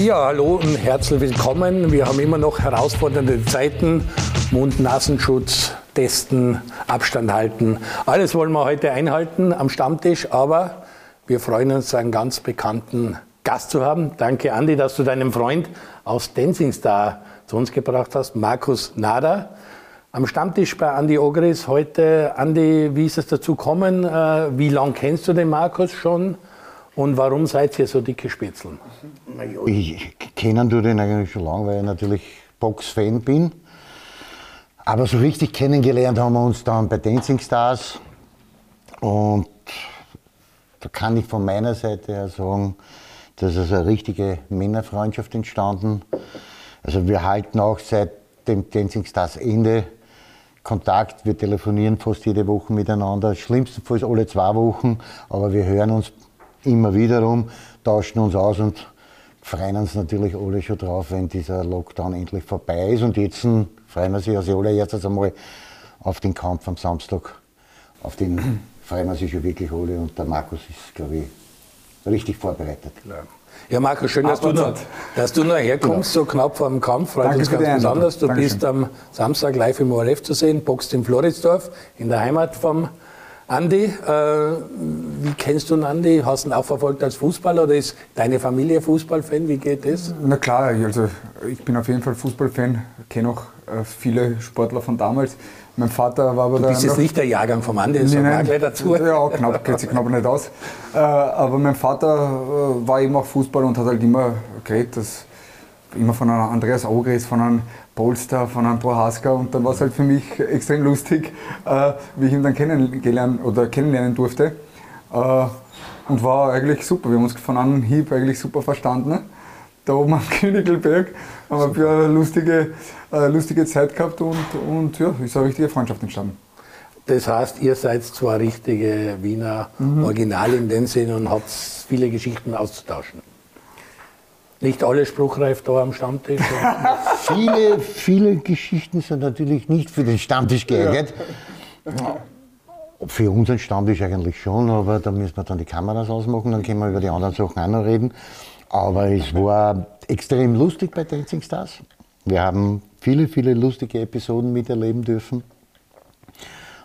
Ja, hallo und herzlich willkommen. Wir haben immer noch herausfordernde Zeiten. Mund-Nasenschutz testen, Abstand halten. Alles wollen wir heute einhalten am Stammtisch, aber wir freuen uns, einen ganz bekannten Gast zu haben. Danke, Andi, dass du deinen Freund aus Dancing Star zu uns gebracht hast, Markus Nader. Am Stammtisch bei Andi Ogris heute. Andi, wie ist es dazu gekommen? Äh, wie lange kennst du den Markus schon? Und warum seid ihr so dicke Spitzeln? Ich kenne den eigentlich schon lange, weil ich natürlich Box-Fan bin. Aber so richtig kennengelernt haben wir uns dann bei Dancing Stars. Und da kann ich von meiner Seite her sagen, dass ist eine richtige Männerfreundschaft entstanden. Also wir halten auch seit dem Dancing Stars Ende Kontakt. Wir telefonieren fast jede Woche miteinander. Schlimmstenfalls alle zwei Wochen, aber wir hören uns immer wiederum, tauschen uns aus und freuen uns natürlich alle schon drauf, wenn dieser Lockdown endlich vorbei ist. Und jetzt freuen wir sich als allererstes einmal auf den Kampf am Samstag. Auf den freuen wir sich schon wirklich alle und der Markus ist, glaube ich, richtig vorbereitet. Klar. Ja, Markus, schön, dass du, noch, dass du noch herkommst, genau. so knapp vor dem Kampf. Freut uns ganz besonders. Du Dankeschön. bist am Samstag live im ORF zu sehen, boxt in Floridsdorf, in der Heimat vom Andi. Äh, wie kennst du den Andi? Hast du ihn auch verfolgt als Fußballer oder ist deine Familie Fußballfan? Wie geht das? Na klar, also ich bin auf jeden Fall Fußballfan, kenne auch äh, viele Sportler von damals. Mein Vater war aber du bist jetzt nicht der Jahrgang vom Andi, das nein, gleich dazu. Ja, knapp, geht sich knapp nicht aus. Äh, aber mein Vater äh, war eben auch Fußballer und hat halt immer geredet, dass immer von einem Andreas Ogres, von einem Polster, von einem Prohaska und dann war es halt für mich extrem lustig, äh, wie ich ihn dann kennengelernt oder kennenlernen durfte. und war eigentlich super. Wir haben uns von einem Hieb eigentlich super verstanden da oben am Königelberg. Haben wir eine lustige, äh, lustige Zeit gehabt und, und ja, ist eine richtige Freundschaft entstanden. Das heißt, ihr seid zwar richtige Wiener mhm. Original in dem Sinne und habt viele Geschichten auszutauschen. Nicht alle spruchreif da am Stammtisch. viele, viele Geschichten sind natürlich nicht für den Stammtisch geeignet. Ja. Für unseren Stammtisch eigentlich schon, aber da müssen wir dann die Kameras ausmachen, dann können wir über die anderen Sachen auch noch reden. Aber es war extrem lustig bei Dancing Stars. Wir haben viele, viele lustige Episoden miterleben dürfen.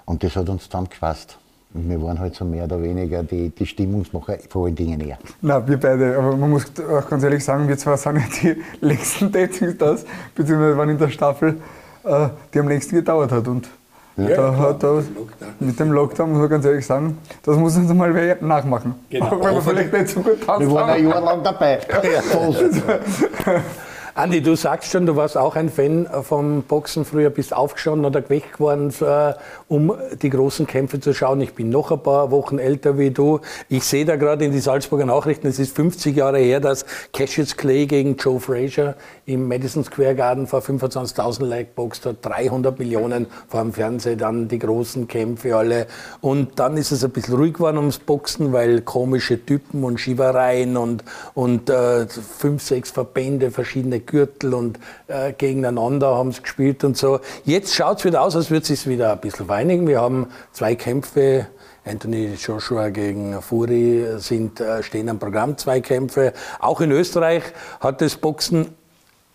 Und das hat uns zusammengefasst. Und wir waren halt so mehr oder weniger die, die Stimmungsmacher vor allen Dingen eher. Na, wir beide. Aber man muss auch ganz ehrlich sagen, wir zwar sind nicht die längsten Dating Stars, beziehungsweise waren in der Staffel, äh, die am längsten gedauert hat. Und ja, da hat er, mit dem Lockdown, muss man ganz ehrlich sagen, das muss uns mal wer nachmachen. Genau. Auch wenn wir vielleicht nicht so gut tanzen. Wir waren ein Jahr lang dabei. Ja. Andi, du sagst schon, du warst auch ein Fan vom Boxen früher, bist aufgestanden oder geweckt geworden, äh, um die großen Kämpfe zu schauen. Ich bin noch ein paar Wochen älter wie du. Ich sehe da gerade in die Salzburger Nachrichten, es ist 50 Jahre her, dass Cassius Clay gegen Joe Frazier im Madison Square Garden vor 25.000 Leute boxt hat, 300 Millionen vor dem Fernsehen, dann die großen Kämpfe alle. Und dann ist es ein bisschen ruhig geworden ums Boxen, weil komische Typen und Schiebereien und, und äh, fünf, sechs Verbände, verschiedene Gürtel und äh, gegeneinander haben sie gespielt und so. Jetzt schaut es wieder aus, als würde es wieder ein bisschen weinigen. Wir haben zwei Kämpfe Anthony Joshua gegen Furi sind, äh, stehen am Programm, zwei Kämpfe. Auch in Österreich hat das Boxen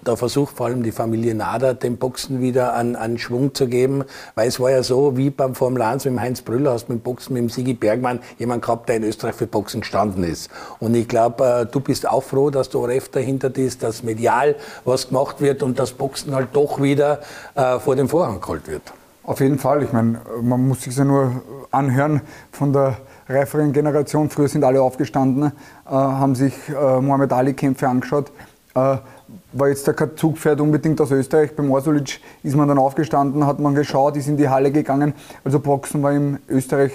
da versucht vor allem die Familie Nader dem Boxen wieder an, an Schwung zu geben, weil es war ja so, wie beim Formel 1 mit dem Heinz Brüller, hast mit dem Boxen mit dem Sigi Bergmann jemand gehabt, der in Österreich für Boxen gestanden ist. Und ich glaube, äh, du bist auch froh, dass du ORF dahinter ist, dass medial was gemacht wird und das Boxen halt doch wieder äh, vor dem Vorhang geholt wird. Auf jeden Fall. Ich meine, man muss sich ja nur anhören von der reiferen Generation. Früher sind alle aufgestanden, äh, haben sich äh, Muhammad Ali-Kämpfe angeschaut. Äh, war jetzt kein Zugpferd unbedingt aus Österreich. Beim Orsulic ist man dann aufgestanden, hat man geschaut, ist in die Halle gegangen. Also Boxen war in Österreich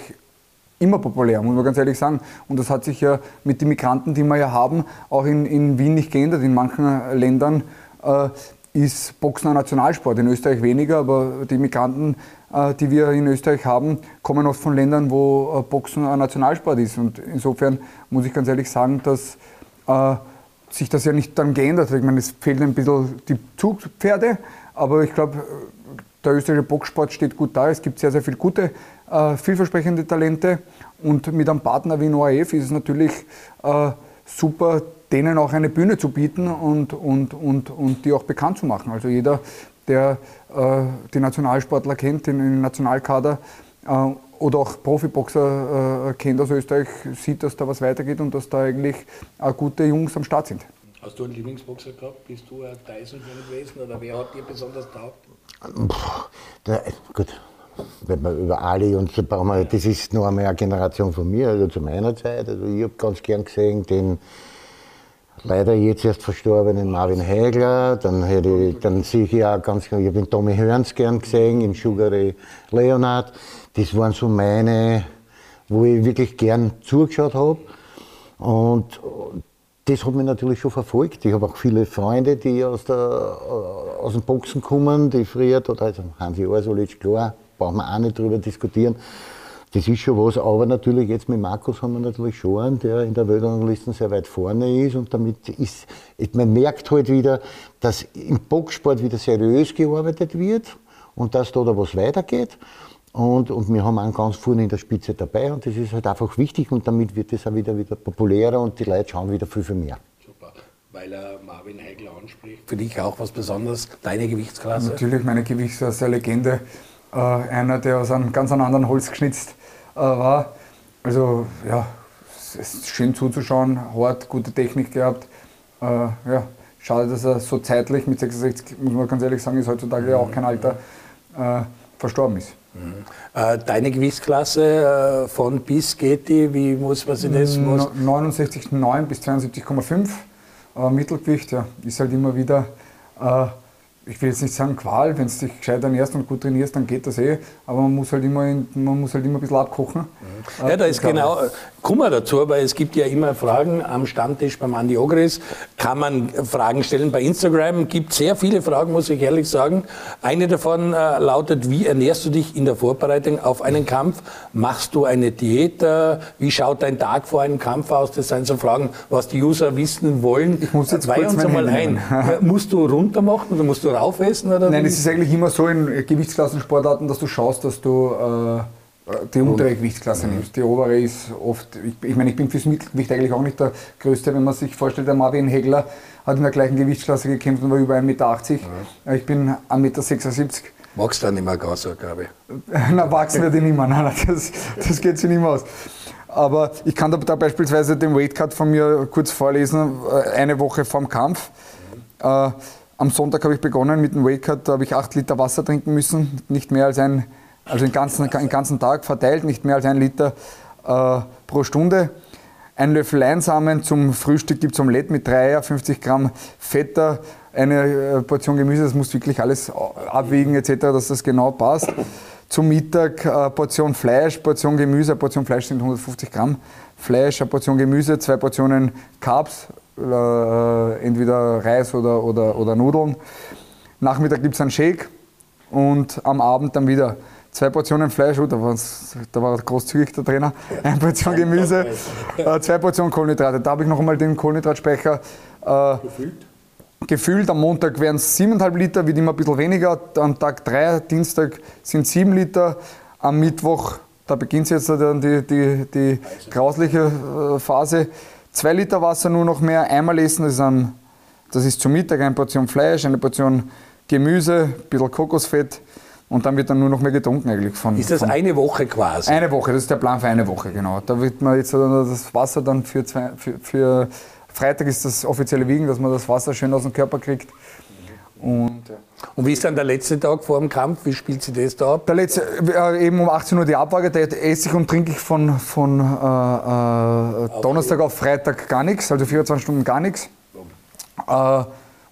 immer populär, muss man ganz ehrlich sagen. Und das hat sich ja mit den Migranten, die wir ja haben, auch in, in Wien nicht geändert. In manchen Ländern äh, ist Boxen ein Nationalsport, in Österreich weniger, aber die Migranten, äh, die wir in Österreich haben, kommen oft von Ländern, wo äh, Boxen ein Nationalsport ist. Und insofern muss ich ganz ehrlich sagen, dass äh, sich das ja nicht dann geändert hat. Ich meine, es fehlen ein bisschen die Zugpferde, aber ich glaube, der österreichische Boxsport steht gut da. Es gibt sehr, sehr viele gute, äh, vielversprechende Talente und mit einem Partner wie ORF ist es natürlich äh, super, denen auch eine Bühne zu bieten und, und, und, und die auch bekannt zu machen. Also jeder, der äh, die Nationalsportler kennt, den, den Nationalkader äh, oder auch Profiboxer äh, kennt aus Österreich, sieht, dass da was weitergeht und dass da eigentlich äh, gute Jungs am Start sind. Hast du einen Lieblingsboxer gehabt? Bist du ein Tyson-Fan gewesen oder wer hat dir besonders taugt? Gut, wenn man über Ali und so brauchen wir, das ist noch einmal eine Generation von mir, also zu meiner Zeit. Also ich habe ganz gern gesehen den leider jetzt erst verstorbenen Marvin Hegler, dann, hätte ich, dann sehe ich auch ganz gern, ich habe den Tommy Hörns gern gesehen, in Sugar Ray Leonard. Das waren so meine, wo ich wirklich gern zugeschaut habe. Und das hat mich natürlich schon verfolgt. Ich habe auch viele Freunde, die aus, der, aus dem Boxen kommen, die früher dort, also Hansi Orsolic, klar, brauchen wir auch nicht drüber diskutieren. Das ist schon was, aber natürlich jetzt mit Markus haben wir natürlich schon einen, der in der Weltrangliste sehr weit vorne ist und damit ist, man merkt halt wieder, dass im Boxsport wieder seriös gearbeitet wird und dass da, da was weitergeht. Und, und wir haben einen ganz vorne in der Spitze dabei und das ist halt einfach wichtig und damit wird es auch wieder, wieder populärer und die Leute schauen wieder viel, viel mehr. Super, weil er Marvin Heigl anspricht. Für dich auch was Besonderes, deine Gewichtsklasse? Natürlich, meine Gewichtsklasse, Legende. Äh, einer, der aus einem ganz anderen Holz geschnitzt äh, war. Also ja, es ist schön zuzuschauen, hart, gute Technik gehabt. Äh, ja, schade, dass er so zeitlich mit 66, muss man ganz ehrlich sagen, ist heutzutage ja auch kein Alter, äh, verstorben ist. Äh, deine Gewichtsklasse äh, von bis geht die, wie muss man sich das? 69,9 bis 72,5 äh, Mittelgewicht, ja, ist halt immer wieder ich will jetzt nicht sagen Qual, wenn du dich gescheit ernährst und gut trainierst, dann geht das eh, aber man muss halt immer, in, man muss halt immer ein bisschen abkochen. Mhm. Ja, da ist genau, kommen wir dazu, weil es gibt ja immer Fragen am Stammtisch beim Andi Ogris, kann man Fragen stellen bei Instagram, gibt sehr viele Fragen, muss ich ehrlich sagen. Eine davon äh, lautet, wie ernährst du dich in der Vorbereitung auf einen Kampf? Machst du eine Diät? Äh, wie schaut dein Tag vor einem Kampf aus? Das sind so Fragen, was die User wissen wollen. Ich muss jetzt Weih uns einmal ein. musst du runter machen oder musst du raufessen? Oder Nein, es ist eigentlich immer so in Gewichtsklassensportarten, dass du schaust, dass du äh, die untere Gewichtsklasse mhm. nimmst. Die obere ist oft, ich, ich meine, ich bin fürs Mittelgewicht eigentlich auch nicht der Größte, wenn man sich vorstellt, der Marvin Hegler hat in der gleichen Gewichtsklasse gekämpft und war über 1,80 Meter. Mhm. Ich bin 1,76 Meter. Magst du dann nicht mehr gar so, glaube ich? Na, wachsen wir die nicht mehr. Nein, das, das geht sich nicht mehr aus. Aber ich kann da, da beispielsweise den Weightcut von mir kurz vorlesen, äh, eine Woche vorm Kampf. Mhm. Äh, am Sonntag habe ich begonnen mit dem Weightcut, da habe ich 8 Liter Wasser trinken müssen, nicht mehr als ein, also den ganzen, den ganzen Tag verteilt, nicht mehr als ein Liter äh, pro Stunde. Ein Löffel Leinsamen zum Frühstück gibt es Omelette mit 3 Eier, 50 Gramm Fetter, eine äh, Portion Gemüse, das muss wirklich alles abwiegen etc., dass das genau passt. Zum Mittag eine äh, Portion Fleisch, Portion Gemüse, eine Portion Fleisch sind 150 Gramm Fleisch, eine Portion Gemüse, zwei Portionen Carbs, äh, entweder Reis oder, oder, oder Nudeln. Nachmittag gibt es einen Shake und am Abend dann wieder zwei Portionen Fleisch, oh, da, da war großzügig der Trainer, eine Portion Gemüse, äh, zwei Portionen Kohlenhydrate. Da habe ich noch einmal den Kohlenhydratspeicher äh, gefüllt. gefüllt. Am Montag wären es 7,5 Liter, wird immer ein bisschen weniger. Am Tag 3, Dienstag sind 7 Liter. Am Mittwoch, da beginnt jetzt dann die, die, die grausliche äh, Phase, 2 Liter Wasser nur noch mehr, einmal essen, das ist, ein, das ist zum Mittag eine Portion Fleisch, eine Portion Gemüse, ein bisschen Kokosfett und dann wird dann nur noch mehr getrunken eigentlich. Von, ist das von eine Woche quasi? Eine Woche, das ist der Plan für eine Woche, genau. Da wird man jetzt das Wasser dann für, zwei, für, für Freitag ist das offizielle Wiegen, dass man das Wasser schön aus dem Körper kriegt. Und, und wie ist dann der letzte Tag vor dem Kampf? Wie spielt sich das da ab? Der letzte, äh, eben um 18 Uhr die Abwaage, da esse ich und trinke ich von, von äh, äh, Donnerstag auf Freitag gar nichts, also 24 Stunden gar nichts. Äh,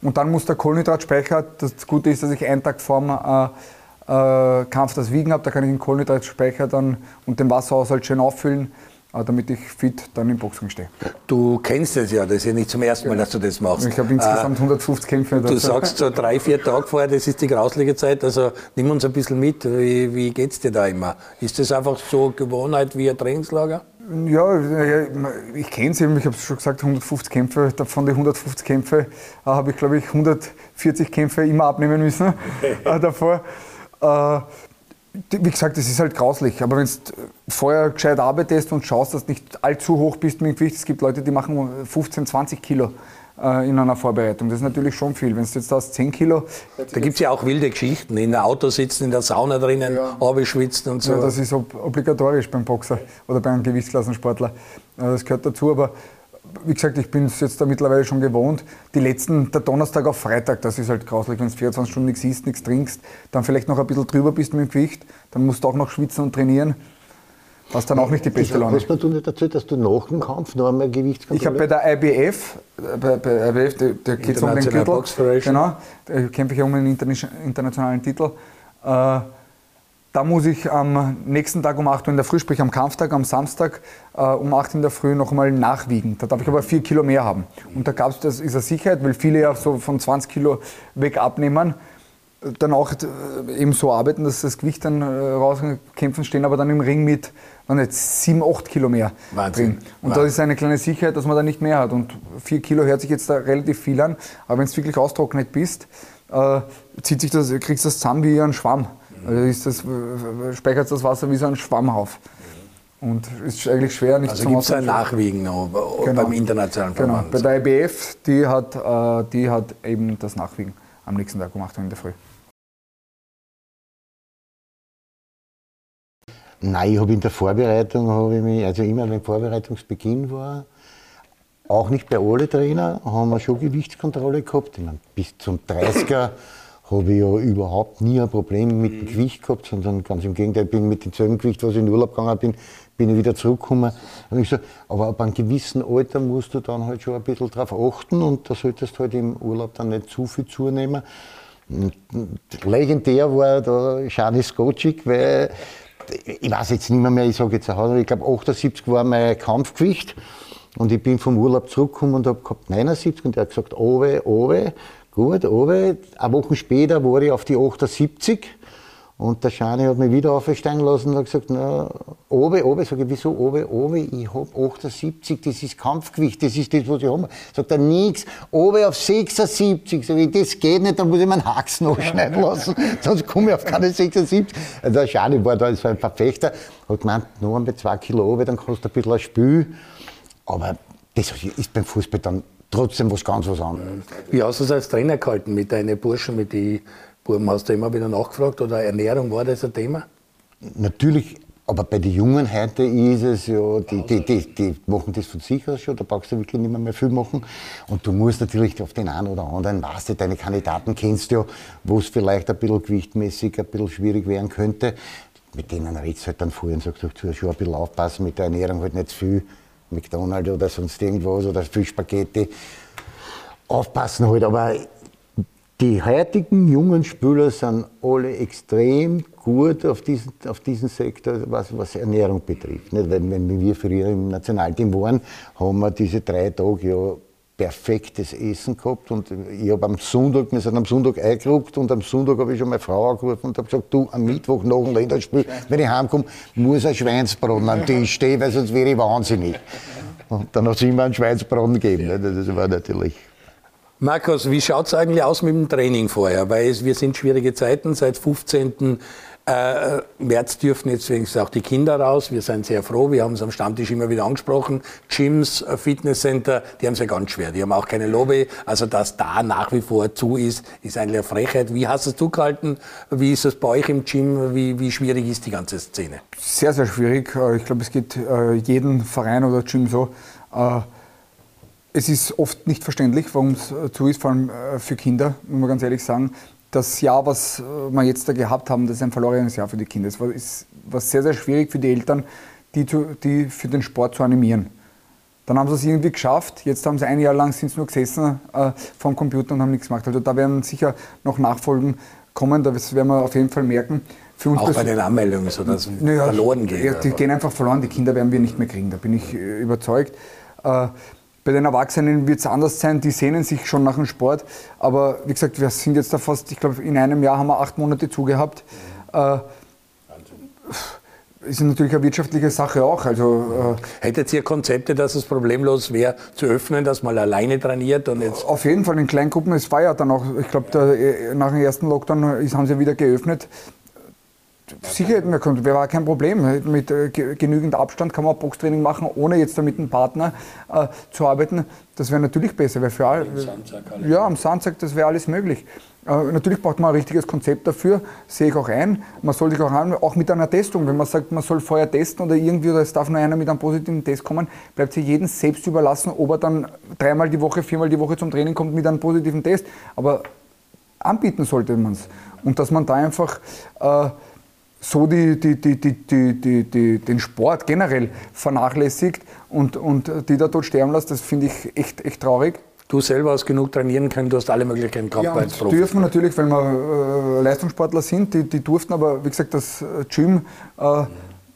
und dann muss der Kohlenhydratspeicher, das Gute ist, dass ich einen Tag vor dem äh, Kampf das Wiegen habe, da kann ich den Kohlenhydratspeicher dann und den Wasserhaushalt schön auffüllen damit ich fit dann im Boxring stehe. Du kennst es ja, das ist ja nicht zum ersten Mal, dass du das machst. Ich habe insgesamt 150 äh, Kämpfe. Du sagst so drei, vier Tage vorher, das ist die grausliche Zeit, also nimm uns ein bisschen mit. Wie, wie geht es dir da immer? Ist das einfach so Gewohnheit wie ein Trainingslager? Ja, ich kenne es eben, ich habe es schon gesagt, 150 Kämpfe. Von den 150 Kämpfe äh, habe ich, glaube ich, 140 Kämpfe immer abnehmen müssen äh, davor. Wie gesagt, das ist halt grauslich. Aber wenn du vorher gescheit arbeitest und schaust, dass du nicht allzu hoch bist mit dem Gewicht, es gibt Leute, die machen 15, 20 Kilo äh, in einer Vorbereitung. Das ist natürlich schon viel. Wenn du jetzt hast 10 Kilo. Da gibt es ja auch wilde Geschichten. In der Auto sitzen, in der Sauna drinnen, ja. abschwitzen und so. Ja, das ist ob obligatorisch beim Boxer oder beim Gewichtsklassensportler. Das gehört dazu. Aber wie gesagt, ich bin es jetzt da mittlerweile schon gewohnt. Die letzten, der Donnerstag auf Freitag, das ist halt grauslich, wenn du 24 Stunden nichts isst, nichts trinkst, dann vielleicht noch ein bisschen drüber bist mit dem Gewicht, dann musst du auch noch schwitzen und trainieren. Was dann auch nicht die beste Laune. Hast du nicht dazu, dass du nach dem Kampf noch einmal Gewichtskontrolle? Ich habe bei der IBF, bei, bei IBF, der, der geht um den Gürtel, genau, da kämpfe ich um einen internationalen Titel. Äh, da muss ich am nächsten Tag um 8 Uhr in der Früh, sprich am Kampftag, am Samstag äh, um 8 Uhr in der Früh noch einmal nachwiegen. Da darf ich aber 4 Kilo mehr haben. Und da gab es, das ist eine Sicherheit, weil viele ja so von 20 Kilo weg abnehmen, dann auch äh, eben so arbeiten, dass das Gewicht dann äh, rauskämpfen, stehen aber dann im Ring mit man jetzt 7, 8 Kilo mehr Wahnsinn. drin. Und Wahnsinn. das ist eine kleine Sicherheit, dass man da nicht mehr hat. Und 4 Kilo hört sich jetzt da relativ viel an, aber wenn du wirklich austrocknet bist, äh, zieht sich das, kriegst du das zusammen wie ein Schwamm. Also ist das, speichert das Wasser wie so ein Schwamm auf. Und es ist eigentlich schwer, nicht also gibt es ein Nachwiegen noch genau. beim internationalen genau. Verband. Genau. Bei der IBF, die hat, äh, die hat eben das Nachwiegen am nächsten Tag gemacht in der Früh. Nein, ich habe in der Vorbereitung, habe ich mich, also immer wenn Vorbereitungsbeginn war, auch nicht bei alle Trainer, haben wir schon Gewichtskontrolle gehabt. Ich meine, bis zum 30er habe ich ja überhaupt nie ein Problem mit dem Gewicht gehabt, sondern ganz im Gegenteil, bin mit demselben Gewicht, was ich in den Urlaub gegangen bin, bin ich wieder zurückgekommen. Und ich so, aber ab einem gewissen Alter musst du dann halt schon ein bisschen darauf achten und da solltest du halt im Urlaub dann nicht zu viel zunehmen. Und legendär war da Shani Skocic, weil ich weiß jetzt nicht mehr, mehr ich sage jetzt ich glaube 78 war mein Kampfgewicht und ich bin vom Urlaub zurückgekommen und habe gehabt 79 und er hat gesagt, Owe, Owe, Gut, oben, eine Woche später war ich auf die 78 und der Schani hat mich wieder aufsteigen lassen und hat gesagt, na, oben, oben, sag ich, wieso oben, oben, ich hab 78, das ist Kampfgewicht, das ist das, was ich habe. Sagt er, nix, oben auf 76, sag ich, das geht nicht, da muss ich meinen Haxen nachschneiden lassen, sonst komme ich auf keine 76. Also der Schani war da so ein Verfechter, hat gemeint, nur mit zwei Kilo oben, dann kannst du ein bisschen ein Spiel, aber das ist beim Fußball dann trotzdem was ganz was anderes. Wie hast du es als Trainer gehalten mit deinen Burschen, mit den Buben? Hast du immer wieder nachgefragt oder Ernährung, war das ein Thema? Natürlich, aber bei den Jungen heute ist es ja, die, die, die, die machen das von sich aus schon, da brauchst du wirklich nicht mehr, mehr viel machen. Und du musst natürlich auf den einen oder anderen, weißt du, deine Kandidaten kennst du ja, wo es vielleicht ein bisschen gewichtmäßig ein bisschen schwierig werden könnte. Mit denen redest du halt dann vorher und sagst, du schon ein bisschen aufpassen mit der Ernährung, halt nicht zu viel McDonald's oder sonst irgendwas oder Fischspaghetti. Aufpassen halt, aber die heutigen jungen Spieler sind alle extrem gut auf diesen, auf diesen Sektor, was, was Ernährung betrifft. Nicht? Wenn, wenn wir früher im Nationalteam waren, haben wir diese drei Tage ja perfektes Essen gehabt und ich habe am Sonntag, wir sind am Sonntag eingerückt und am Sonntag habe ich schon meine Frau angerufen und habe gesagt, du, am Mittwoch nach dem Länderspiel, wenn ich heimkomme, muss ein Schweinsbraten am Tisch stehen, weil sonst wäre ich wahnsinnig. Und dann hat es immer einen Schweinsbraten gegeben. Ja. Das war natürlich... Markus, wie schaut es eigentlich aus mit dem Training vorher? Weil es, wir sind schwierige Zeiten, seit 15. Äh, März dürfen jetzt wenigstens auch die Kinder raus. Wir sind sehr froh. Wir haben es am Stammtisch immer wieder angesprochen. Gyms, äh, Fitnesscenter, die haben es ja ganz schwer. Die haben auch keine Lobby. Also, dass da nach wie vor zu ist, ist eigentlich eine Frechheit. Wie hast du gehalten? Wie ist es bei euch im Gym? Wie, wie schwierig ist die ganze Szene? Sehr, sehr schwierig. Äh, ich glaube, es geht äh, jeden Verein oder Gym so. Es ist oft nicht verständlich, warum es zu ist, vor allem für Kinder, muss man ganz ehrlich sagen das Jahr, was äh, wir jetzt da gehabt haben, das ist ein verlorenes Jahr für die Kinder. Es war, ist, war sehr, sehr schwierig für die Eltern, die, zu, die für den Sport zu animieren. Dann haben sie es irgendwie geschafft. Jetzt haben sie ein Jahr lang sind nur gesessen äh, vom Computer und haben nichts gemacht. Also da werden sicher noch Nachfolgen kommen. Das werden wir auf jeden Fall merken. Auch bei den Anmeldungen, so dass naja, verloren gehen. Ja, die gehen einfach verloren. Die Kinder werden wir nicht mehr kriegen. Da bin ich äh, überzeugt. Äh, bei den Erwachsenen wird es anders sein, die sehnen sich schon nach dem Sport. Aber wie gesagt, wir sind jetzt da fast, ich glaube, in einem Jahr haben wir acht Monate zugehabt. Äh, ist natürlich eine wirtschaftliche Sache auch. Also, äh, Hättet ihr Konzepte, dass es problemlos wäre, zu öffnen, dass man alleine trainiert? Und jetzt auf jeden Fall in Kleingruppen. Es war ja dann auch, ich glaube, äh, nach dem ersten Lockdown haben sie wieder geöffnet Sicher hätten wir können, wäre kein Problem. Mit äh, genügend Abstand kann man Boxtraining machen, ohne jetzt da mit einem Partner äh, zu arbeiten. Das wäre natürlich besser. Weil für all, ja, am Sandsack, das wäre alles möglich. Äh, natürlich braucht man ein richtiges Konzept dafür, sehe ich auch ein. Man soll sich auch an, auch mit einer Testung, wenn man sagt, man soll vorher testen oder irgendwie, oder es darf nur einer mit einem positiven Test kommen, bleibt sich jedem selbst überlassen, ob er dann dreimal die Woche, viermal die Woche zum Training kommt mit einem positiven Test. Aber anbieten sollte man es. Und dass man da einfach äh, so die, die, die, den Sport generell vernachlässigt und, und die da dort sterben lässt, das finde ich echt, echt traurig. Du selber hast genug trainieren können, du hast alle Möglichkeiten gehabt ja, als Profi. dürfen natürlich, weil wir äh, Leistungssportler sind, die, die durften, aber wie gesagt, das äh, Gym, äh,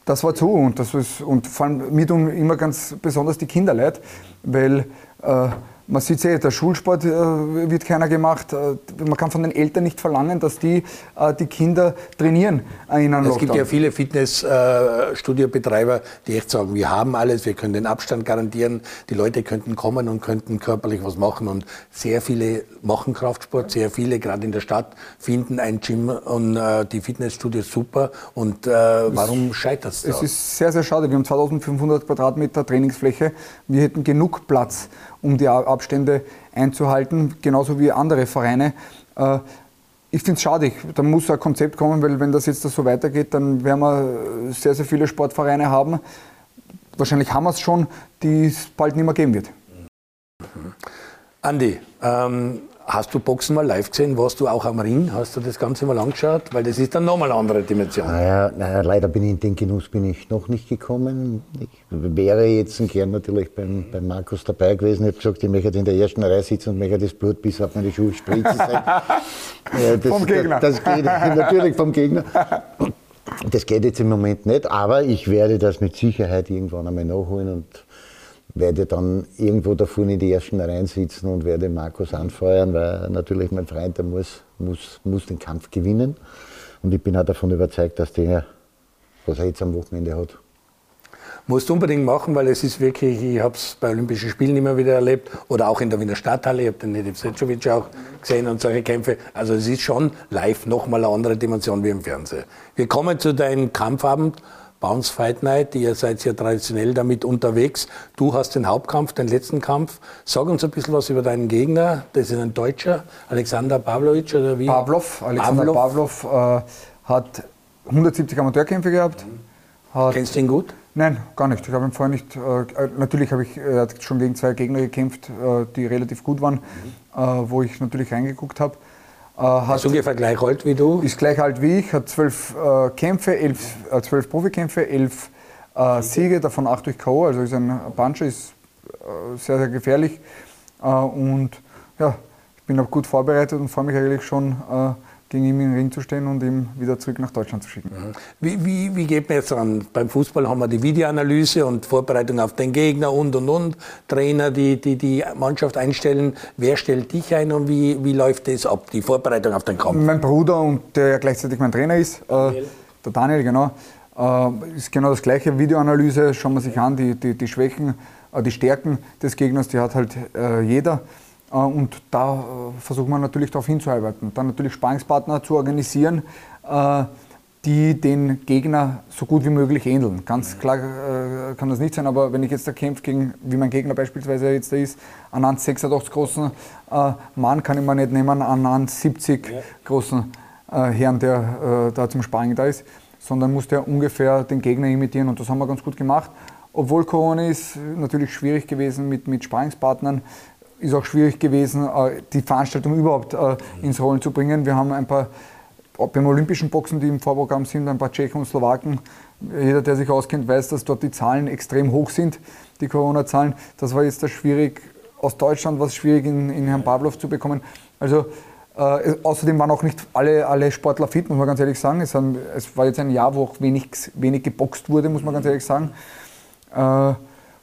das war zu und, das ist, und vor allem mir tun immer ganz besonders die Kinder leid, weil äh, man sieht ja, der Schulsport äh, wird keiner gemacht. Äh, man kann von den Eltern nicht verlangen, dass die äh, die Kinder trainieren in einem Es gibt ja viele Fitnessstudiobetreiber, die echt sagen, wir haben alles, wir können den Abstand garantieren, die Leute könnten kommen und könnten körperlich was machen. Und sehr viele machen Kraftsport, sehr viele, gerade in der Stadt, finden ein Gym und die Fitnessstudios super. Und warum scheitert es da? Es ist sehr, sehr schade. Wir haben 2500 Quadratmeter Trainingsfläche. Wir hätten genug Platz um die Abstände einzuhalten, genauso wie andere Vereine. Äh, ich finde es schade, da muss ein Konzept kommen, weil wenn das jetzt so weitergeht, dann werden wir sehr, sehr viele Sportvereine haben. Wahrscheinlich haben wir es schon, die es bald nicht mehr geben wird. Andi, ähm, Hast du Boxen mal live gesehen? Warst du auch am Ring? Hast du das Ganze mal angeschaut? Weil das ist dann nochmal eine andere Dimension. Naja, naja, leider bin ich in den Genuss bin ich noch nicht gekommen. Ich wäre jetzt in Kern natürlich beim, beim Markus dabei gewesen. Ich habe gesagt, ich möchte in der ersten Reihe sitzen und möchte das Blut bis auf meine Schuhe spritzen. ja, das, vom Gegner. Das, das geht natürlich vom Gegner. Das geht jetzt im Moment nicht, aber ich werde das mit Sicherheit irgendwann einmal nachholen und werde dann irgendwo da vorne in die ersten Reihen sitzen und werde Markus anfeuern, weil natürlich mein Freund, der muss, muss, muss den Kampf gewinnen. Und ich bin auch davon überzeugt, dass der, was er jetzt am Wochenende hat, Musst du unbedingt machen, weil es ist wirklich, ich habe es bei Olympischen Spielen immer wieder erlebt oder auch in der Wiener Stadthalle, ich habe den Nedip Secovic auch gesehen und solche Kämpfe. Also es ist schon live nochmal eine andere Dimension wie im Fernsehen. Wir kommen zu deinem Kampfabend Bounce Fight Night, ihr seid ja traditionell damit unterwegs. Du hast den Hauptkampf, den letzten Kampf. Sag uns ein bisschen was über deinen Gegner. Das ist ein Deutscher, Alexander Pavlovic oder wie? Pavlov. Alexander Pavlov, Pavlov äh, hat 170 Amateurkämpfe gehabt. Hat Kennst du ihn gut? Nein, gar nicht. Ich habe ihn vorher nicht. Äh, natürlich habe ich er hat schon gegen zwei Gegner gekämpft, äh, die relativ gut waren, mhm. äh, wo ich natürlich reingeguckt habe. Äh, hat, ist ungefähr gleich alt wie du? Ist gleich alt wie ich, hat zwölf äh, Kämpfe, elf, äh, zwölf Profikämpfe, elf äh, Siege, davon acht durch K.O., also ist ein Puncher, ist äh, sehr, sehr gefährlich. Äh, und ja, ich bin auch gut vorbereitet und freue mich eigentlich schon gegen ihn im Ring zu stehen und ihn wieder zurück nach Deutschland zu schicken. Mhm. Wie, wie, wie geht man jetzt ran? Beim Fußball haben wir die Videoanalyse und Vorbereitung auf den Gegner und und und. Trainer, die die, die Mannschaft einstellen. Wer stellt dich ein und wie, wie läuft das ab, die Vorbereitung auf den Kampf? Mein Bruder und der ja gleichzeitig mein Trainer ist, äh, der Daniel, genau. Äh, ist genau das gleiche. Videoanalyse, schauen wir sich an, die, die, die Schwächen, äh, die Stärken des Gegners, die hat halt äh, jeder. Äh, und da äh, versucht man natürlich darauf hinzuarbeiten. Dann natürlich Sparingspartner zu organisieren, äh, die den Gegner so gut wie möglich ähneln. Ganz klar kann das nicht sein, aber wenn ich jetzt da kämpfe gegen, wie mein Gegner beispielsweise jetzt da ist, einen 86 großen Mann kann ich mir nicht nehmen, einen 70 ja. großen Herrn, der da zum Sparring da ist, sondern muss der ungefähr den Gegner imitieren und das haben wir ganz gut gemacht. Obwohl Corona ist natürlich schwierig gewesen mit, mit Sparingspartnern, ist auch schwierig gewesen, äh, die Veranstaltung überhaupt äh, ins Rollen zu bringen. Wir haben ein paar beim olympischen Boxen, die im Vorprogramm sind, ein paar Tschechen und Slowaken. Jeder, der sich auskennt, weiß, dass dort die Zahlen extrem hoch sind, die Corona-Zahlen. Das war jetzt schwierig. Aus Deutschland war es schwierig, in, in Herrn Pavlov zu bekommen. Also äh, außerdem waren auch nicht alle, alle Sportler fit, muss man ganz ehrlich sagen. Es, haben, es war jetzt ein Jahr, wo auch wenig, wenig geboxt wurde, muss man ganz ehrlich sagen. Äh,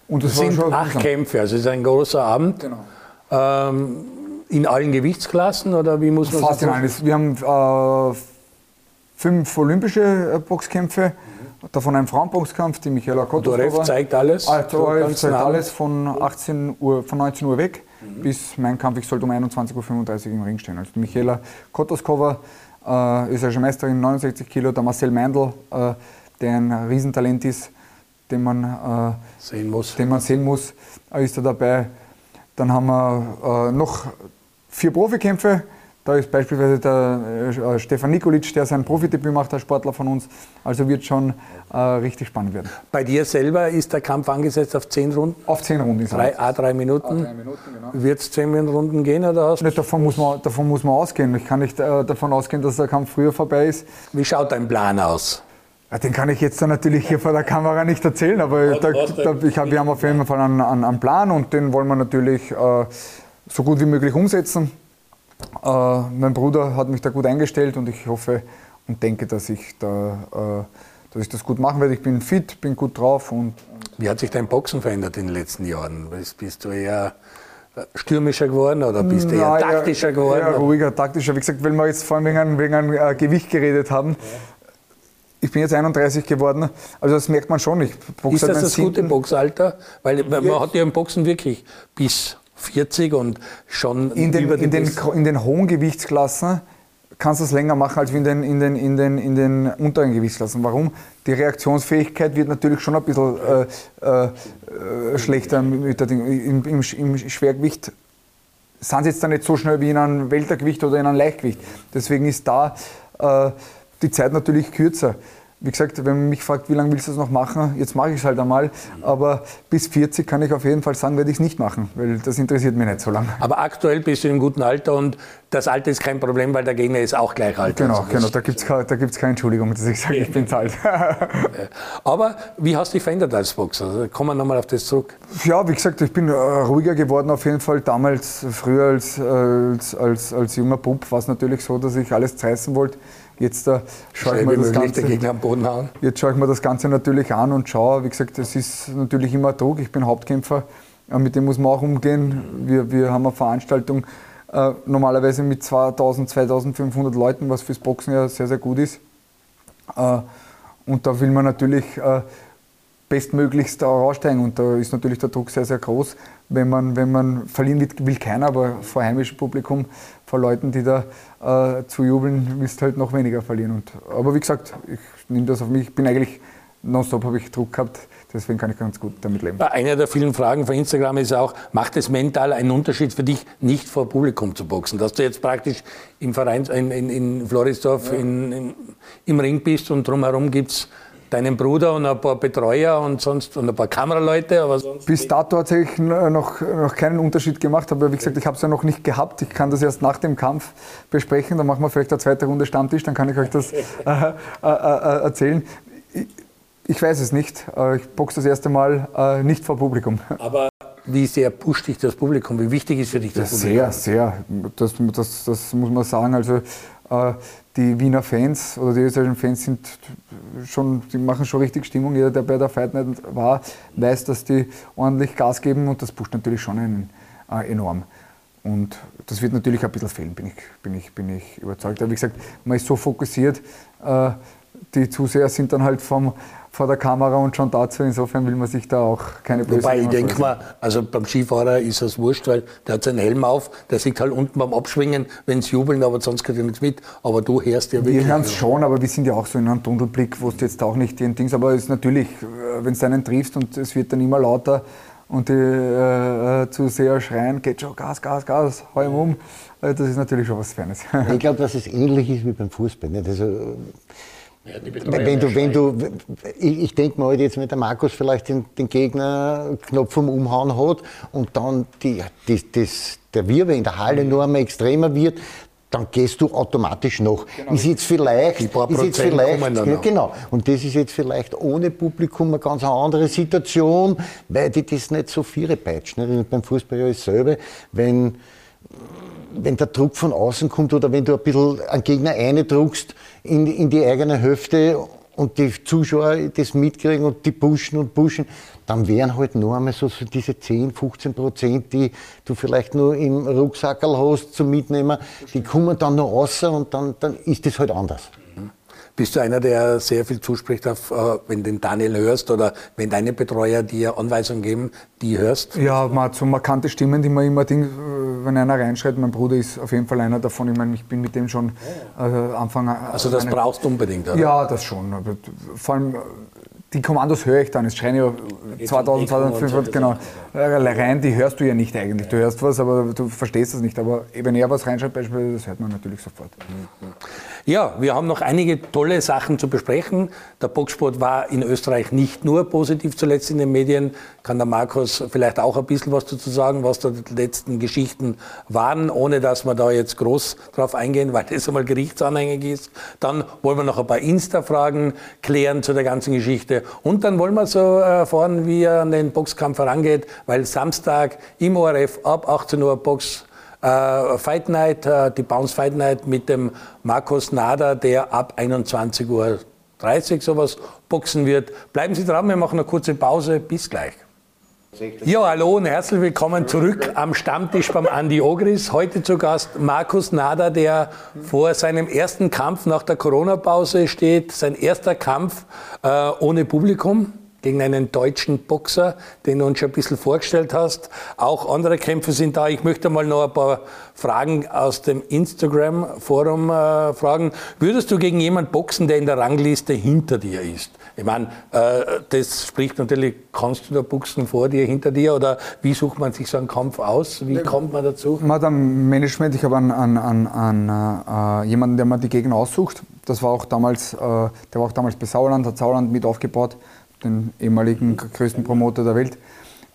und das, das sind acht Kämpfe, also es ist ein großer Abend. Genau. Ähm, in allen Gewichtsklassen oder wie muss man Fast in allen. Wir haben äh, fünf olympische äh, Boxkämpfe, mhm. davon ein Frauenboxkampf, die Michaela Kotosova. Dorev zeigt alles. Also, Dorev zeigt alles von, 18 Uhr, von 19 Uhr weg. mhm. bis mein Kampf, ich sollte um 21.35 Uhr im Ring stehen. Also Michaela Kotoskova, äh, österreichische Meisterin, 69 Kilo, der Marcel Meindl, äh, der ein Riesentalent ist, den man äh, sehen muss, den man sehen muss ist er dabei. Dann haben wir äh, noch vier Profikämpfe. Da ist beispielsweise der äh, Stefan Nikolic, der sein Profidebüt macht als Sportler von uns. Also wird schon äh, richtig spannend werden. Bei dir selber ist der Kampf angesetzt auf zehn Runden? Auf zehn Runden ist drei, A drei Minuten. A drei Minuten genau. Wird es zehn Runden gehen oder hast nicht, davon, muss man, davon muss man ausgehen. Ich kann nicht äh, davon ausgehen, dass der Kampf früher vorbei ist. Wie schaut dein Plan aus? Den kann ich jetzt dann natürlich hier vor der Kamera nicht erzählen, aber da, da, ich hab, wir haben auf jeden Fall einen, einen, Plan und den wollen wir natürlich äh, so gut wie möglich umsetzen. Äh, mein Bruder hat mich da gut eingestellt und ich hoffe und denke, dass ich, da, äh, dass ich das gut machen werde. Ich bin fit, bin gut drauf. Und, Wie hat sich dein Boxen verändert in den letzten Jahren? Bist, du eher stürmischer geworden oder bist du eher taktischer geworden? Ja, ruhiger, taktischer. Wie gesagt, weil wir jetzt vorhin wegen, wegen einem äh, Gewicht geredet haben. Ja. Ich bin jetzt 31 geworden, also das merkt man schon. Ich ist das das gute Boxalter? Weil man hat ja im Boxen wirklich bis 40 und schon in den, über die in den, in den hohen Gewichtsklassen kannst du es länger machen als in den, in, den, in, den, in den unteren Gewichtsklassen. Warum? Die Reaktionsfähigkeit wird natürlich schon ein bisschen äh, äh, schlechter mit der Ding. Im, im, Im, Schwergewicht sind sie jetzt dann nicht so schnell wie in einem Weltergewicht oder in einem Leichtgewicht. Deswegen ist da äh, die Zeit natürlich kürzer wie gesagt, wenn man mich fragt, wie lange willst du das noch machen, jetzt mache ich es halt einmal. Aber bis 40 kann ich auf jeden Fall sagen, werde ich es nicht machen, weil das interessiert mich nicht so lange. Aber aktuell bist du einem guten Alter und das Alter ist kein Problem, weil der Gegner ist auch gleich alt. Genau, also genau. da gibt es keine, keine Entschuldigung, dass ich sage, ich bin zu alt. Aber wie hast du dich verändert als Boxer? Also kommen wir nochmal auf das zurück. Ja, wie gesagt, ich bin äh, ruhiger geworden auf jeden Fall. Damals, früher als, als, als, als junger Bub, war es natürlich so, dass ich alles zerreißen wollte. Jetzt äh, schaue ich, mir das Ganze, jetzt schaue ich mir das Ganze natürlich an und schaue, wie gesagt, das ist natürlich immer Druck. Ich bin Hauptkämpfer, äh, mit dem muss man auch umgehen. Wir, wir haben eine Veranstaltung äh, normalerweise mit 2000, 2500 Leuten, was fürs Boxen ja sehr, sehr gut ist. Äh, und da will man natürlich äh, bestmöglichst raussteigen und da ist natürlich der Druck sehr, sehr groß. Wenn man, wenn man verlieren will, will keiner, aber vor heimischem Publikum vor Leuten, die da äh, zu jubeln, wirst halt noch weniger verlieren. Und, aber wie gesagt, ich nehme das auf mich. Ich bin eigentlich nonstop habe ich Druck gehabt, deswegen kann ich ganz gut damit leben. Eine der vielen Fragen von Instagram ist auch, macht es mental einen Unterschied für dich, nicht vor Publikum zu boxen? Dass du jetzt praktisch im Verein in, in, in Florisdorf ja. in, im Ring bist und drumherum gibt es deinen Bruder und ein paar Betreuer und sonst und ein paar Kameraleute. Aber sonst Bis dato hat sich noch, noch keinen Unterschied gemacht, aber wie gesagt, ich habe es ja noch nicht gehabt. Ich kann das erst nach dem Kampf besprechen. Dann machen wir vielleicht eine zweite Runde Stammtisch, dann kann ich euch das äh, äh, äh, erzählen. Ich, ich, weiß es nicht. Äh, ich boxe das erste Mal äh, nicht vor Publikum. Aber wie sehr pusht dich das Publikum? Wie wichtig ist für dich das, Publikum? Sehr, sehr. Das, das, das muss man sagen. Also äh, die Wiener Fans oder die österreichischen Fans sind schon, die machen schon richtig Stimmung. Jeder, der bei der Fight Night war, weiß, dass die ordentlich Gas geben und das pusht natürlich schon einen, äh, enorm. Und das wird natürlich ein bisschen fehlen, bin ich, bin ich, bin ich überzeugt. Aber wie gesagt, man ist so fokussiert, äh, die Zuseher sind dann halt vom, vor der Kamera und schon dazu. Insofern will man sich da auch keine Blödsinn Wobei, ich denke mal, also beim Skifahrer ist das wurscht, weil der hat seinen Helm auf, der sieht halt unten beim Abschwingen, wenn sie jubeln, aber sonst kriegt er nichts mit. Aber du hörst ja wirklich. Wir hören es schon, aber wir sind ja auch so in einem Tunnelblick, wo es jetzt auch nicht den Dings, aber es ist natürlich, äh, wenn du einen triffst und es wird dann immer lauter und die äh, äh, Zuseher schreien, geht schon, Gas, Gas, Gas, hau ihm um. Äh, das ist natürlich schon was Fernes. Ich glaube, dass es ähnlich ist wie beim Fußball. Nicht? Also, ja, wenn du, wenn du, ich, ich denke mal halt jetzt, wenn der Markus vielleicht den, den Gegner Knopf vom Umhauen hat und dann die, die, das, der Wirbel in der Halle nur einmal extremer wird, dann gehst du automatisch noch. Genau. Ist jetzt vielleicht, ist jetzt vielleicht ja, genau. Und das ist jetzt vielleicht ohne Publikum eine ganz andere Situation, weil die das nicht so viele peitschen. Beim Fußball ja dasselbe. Wenn, wenn der Druck von außen kommt oder wenn du ein bisschen einen Gegner eindruckst, in, in die eigene Hälfte und die Zuschauer das mitkriegen und die pushen und pushen, dann wären halt nur einmal so, so diese 10, 15 Prozent, die du vielleicht nur im Rucksackerl hast zum Mitnehmen, die kommen dann noch raus und dann, dann ist das halt anders. Bist du einer, der sehr viel zuspricht, auf, äh, wenn den Daniel hörst oder wenn deine Betreuer dir Anweisungen geben, die hörst? Ja, man hat so markante Stimmen, die man immer, Ding, äh, wenn einer reinschreit, mein Bruder ist auf jeden Fall einer davon. Ich meine, ich bin mit dem schon äh, Anfang an. Also das brauchst du unbedingt, oder? Ja, das schon. Vor allem die Kommandos höre ich dann. Es schreien ja 2000, 2500, genau. Rein, die hörst du ja nicht eigentlich. Du hörst was, aber du verstehst es nicht. Aber wenn er was reinschreibt, beispielsweise, das hört man natürlich sofort. Ja, wir haben noch einige tolle Sachen zu besprechen. Der Boxsport war in Österreich nicht nur positiv zuletzt in den Medien. Kann der Markus vielleicht auch ein bisschen was dazu sagen, was da die letzten Geschichten waren, ohne dass wir da jetzt groß drauf eingehen, weil das einmal gerichtsanhängig ist. Dann wollen wir noch ein paar Insta-Fragen klären zu der ganzen Geschichte. Und dann wollen wir so erfahren, wie er an den Boxkampf herangeht, weil Samstag im ORF ab 18 Uhr Box äh, Fight Night, äh, die Bounce Fight Night mit dem Markus Nader, der ab 21.30 Uhr sowas boxen wird. Bleiben Sie dran, wir machen eine kurze Pause. Bis gleich. Ja, hallo und herzlich willkommen zurück am Stammtisch beim Andi Ogris. Heute zu Gast Markus Nader, der vor seinem ersten Kampf nach der Corona-Pause steht. Sein erster Kampf äh, ohne Publikum gegen einen deutschen Boxer, den du uns schon ein bisschen vorgestellt hast. Auch andere Kämpfe sind da. Ich möchte mal noch ein paar Fragen aus dem Instagram-Forum äh, fragen. Würdest du gegen jemanden boxen, der in der Rangliste hinter dir ist? Ich meine, äh, das spricht natürlich, kannst du da boxen vor dir, hinter dir oder wie sucht man sich so einen Kampf aus? Wie kommt man dazu? Man hat ein Management, ich habe einen, einen, einen, einen äh, jemanden, der mir die Gegner aussucht. Das war auch damals, äh, der war auch damals bei Sauerland, hat Sauerland mit aufgebaut den ehemaligen größten Promoter der Welt.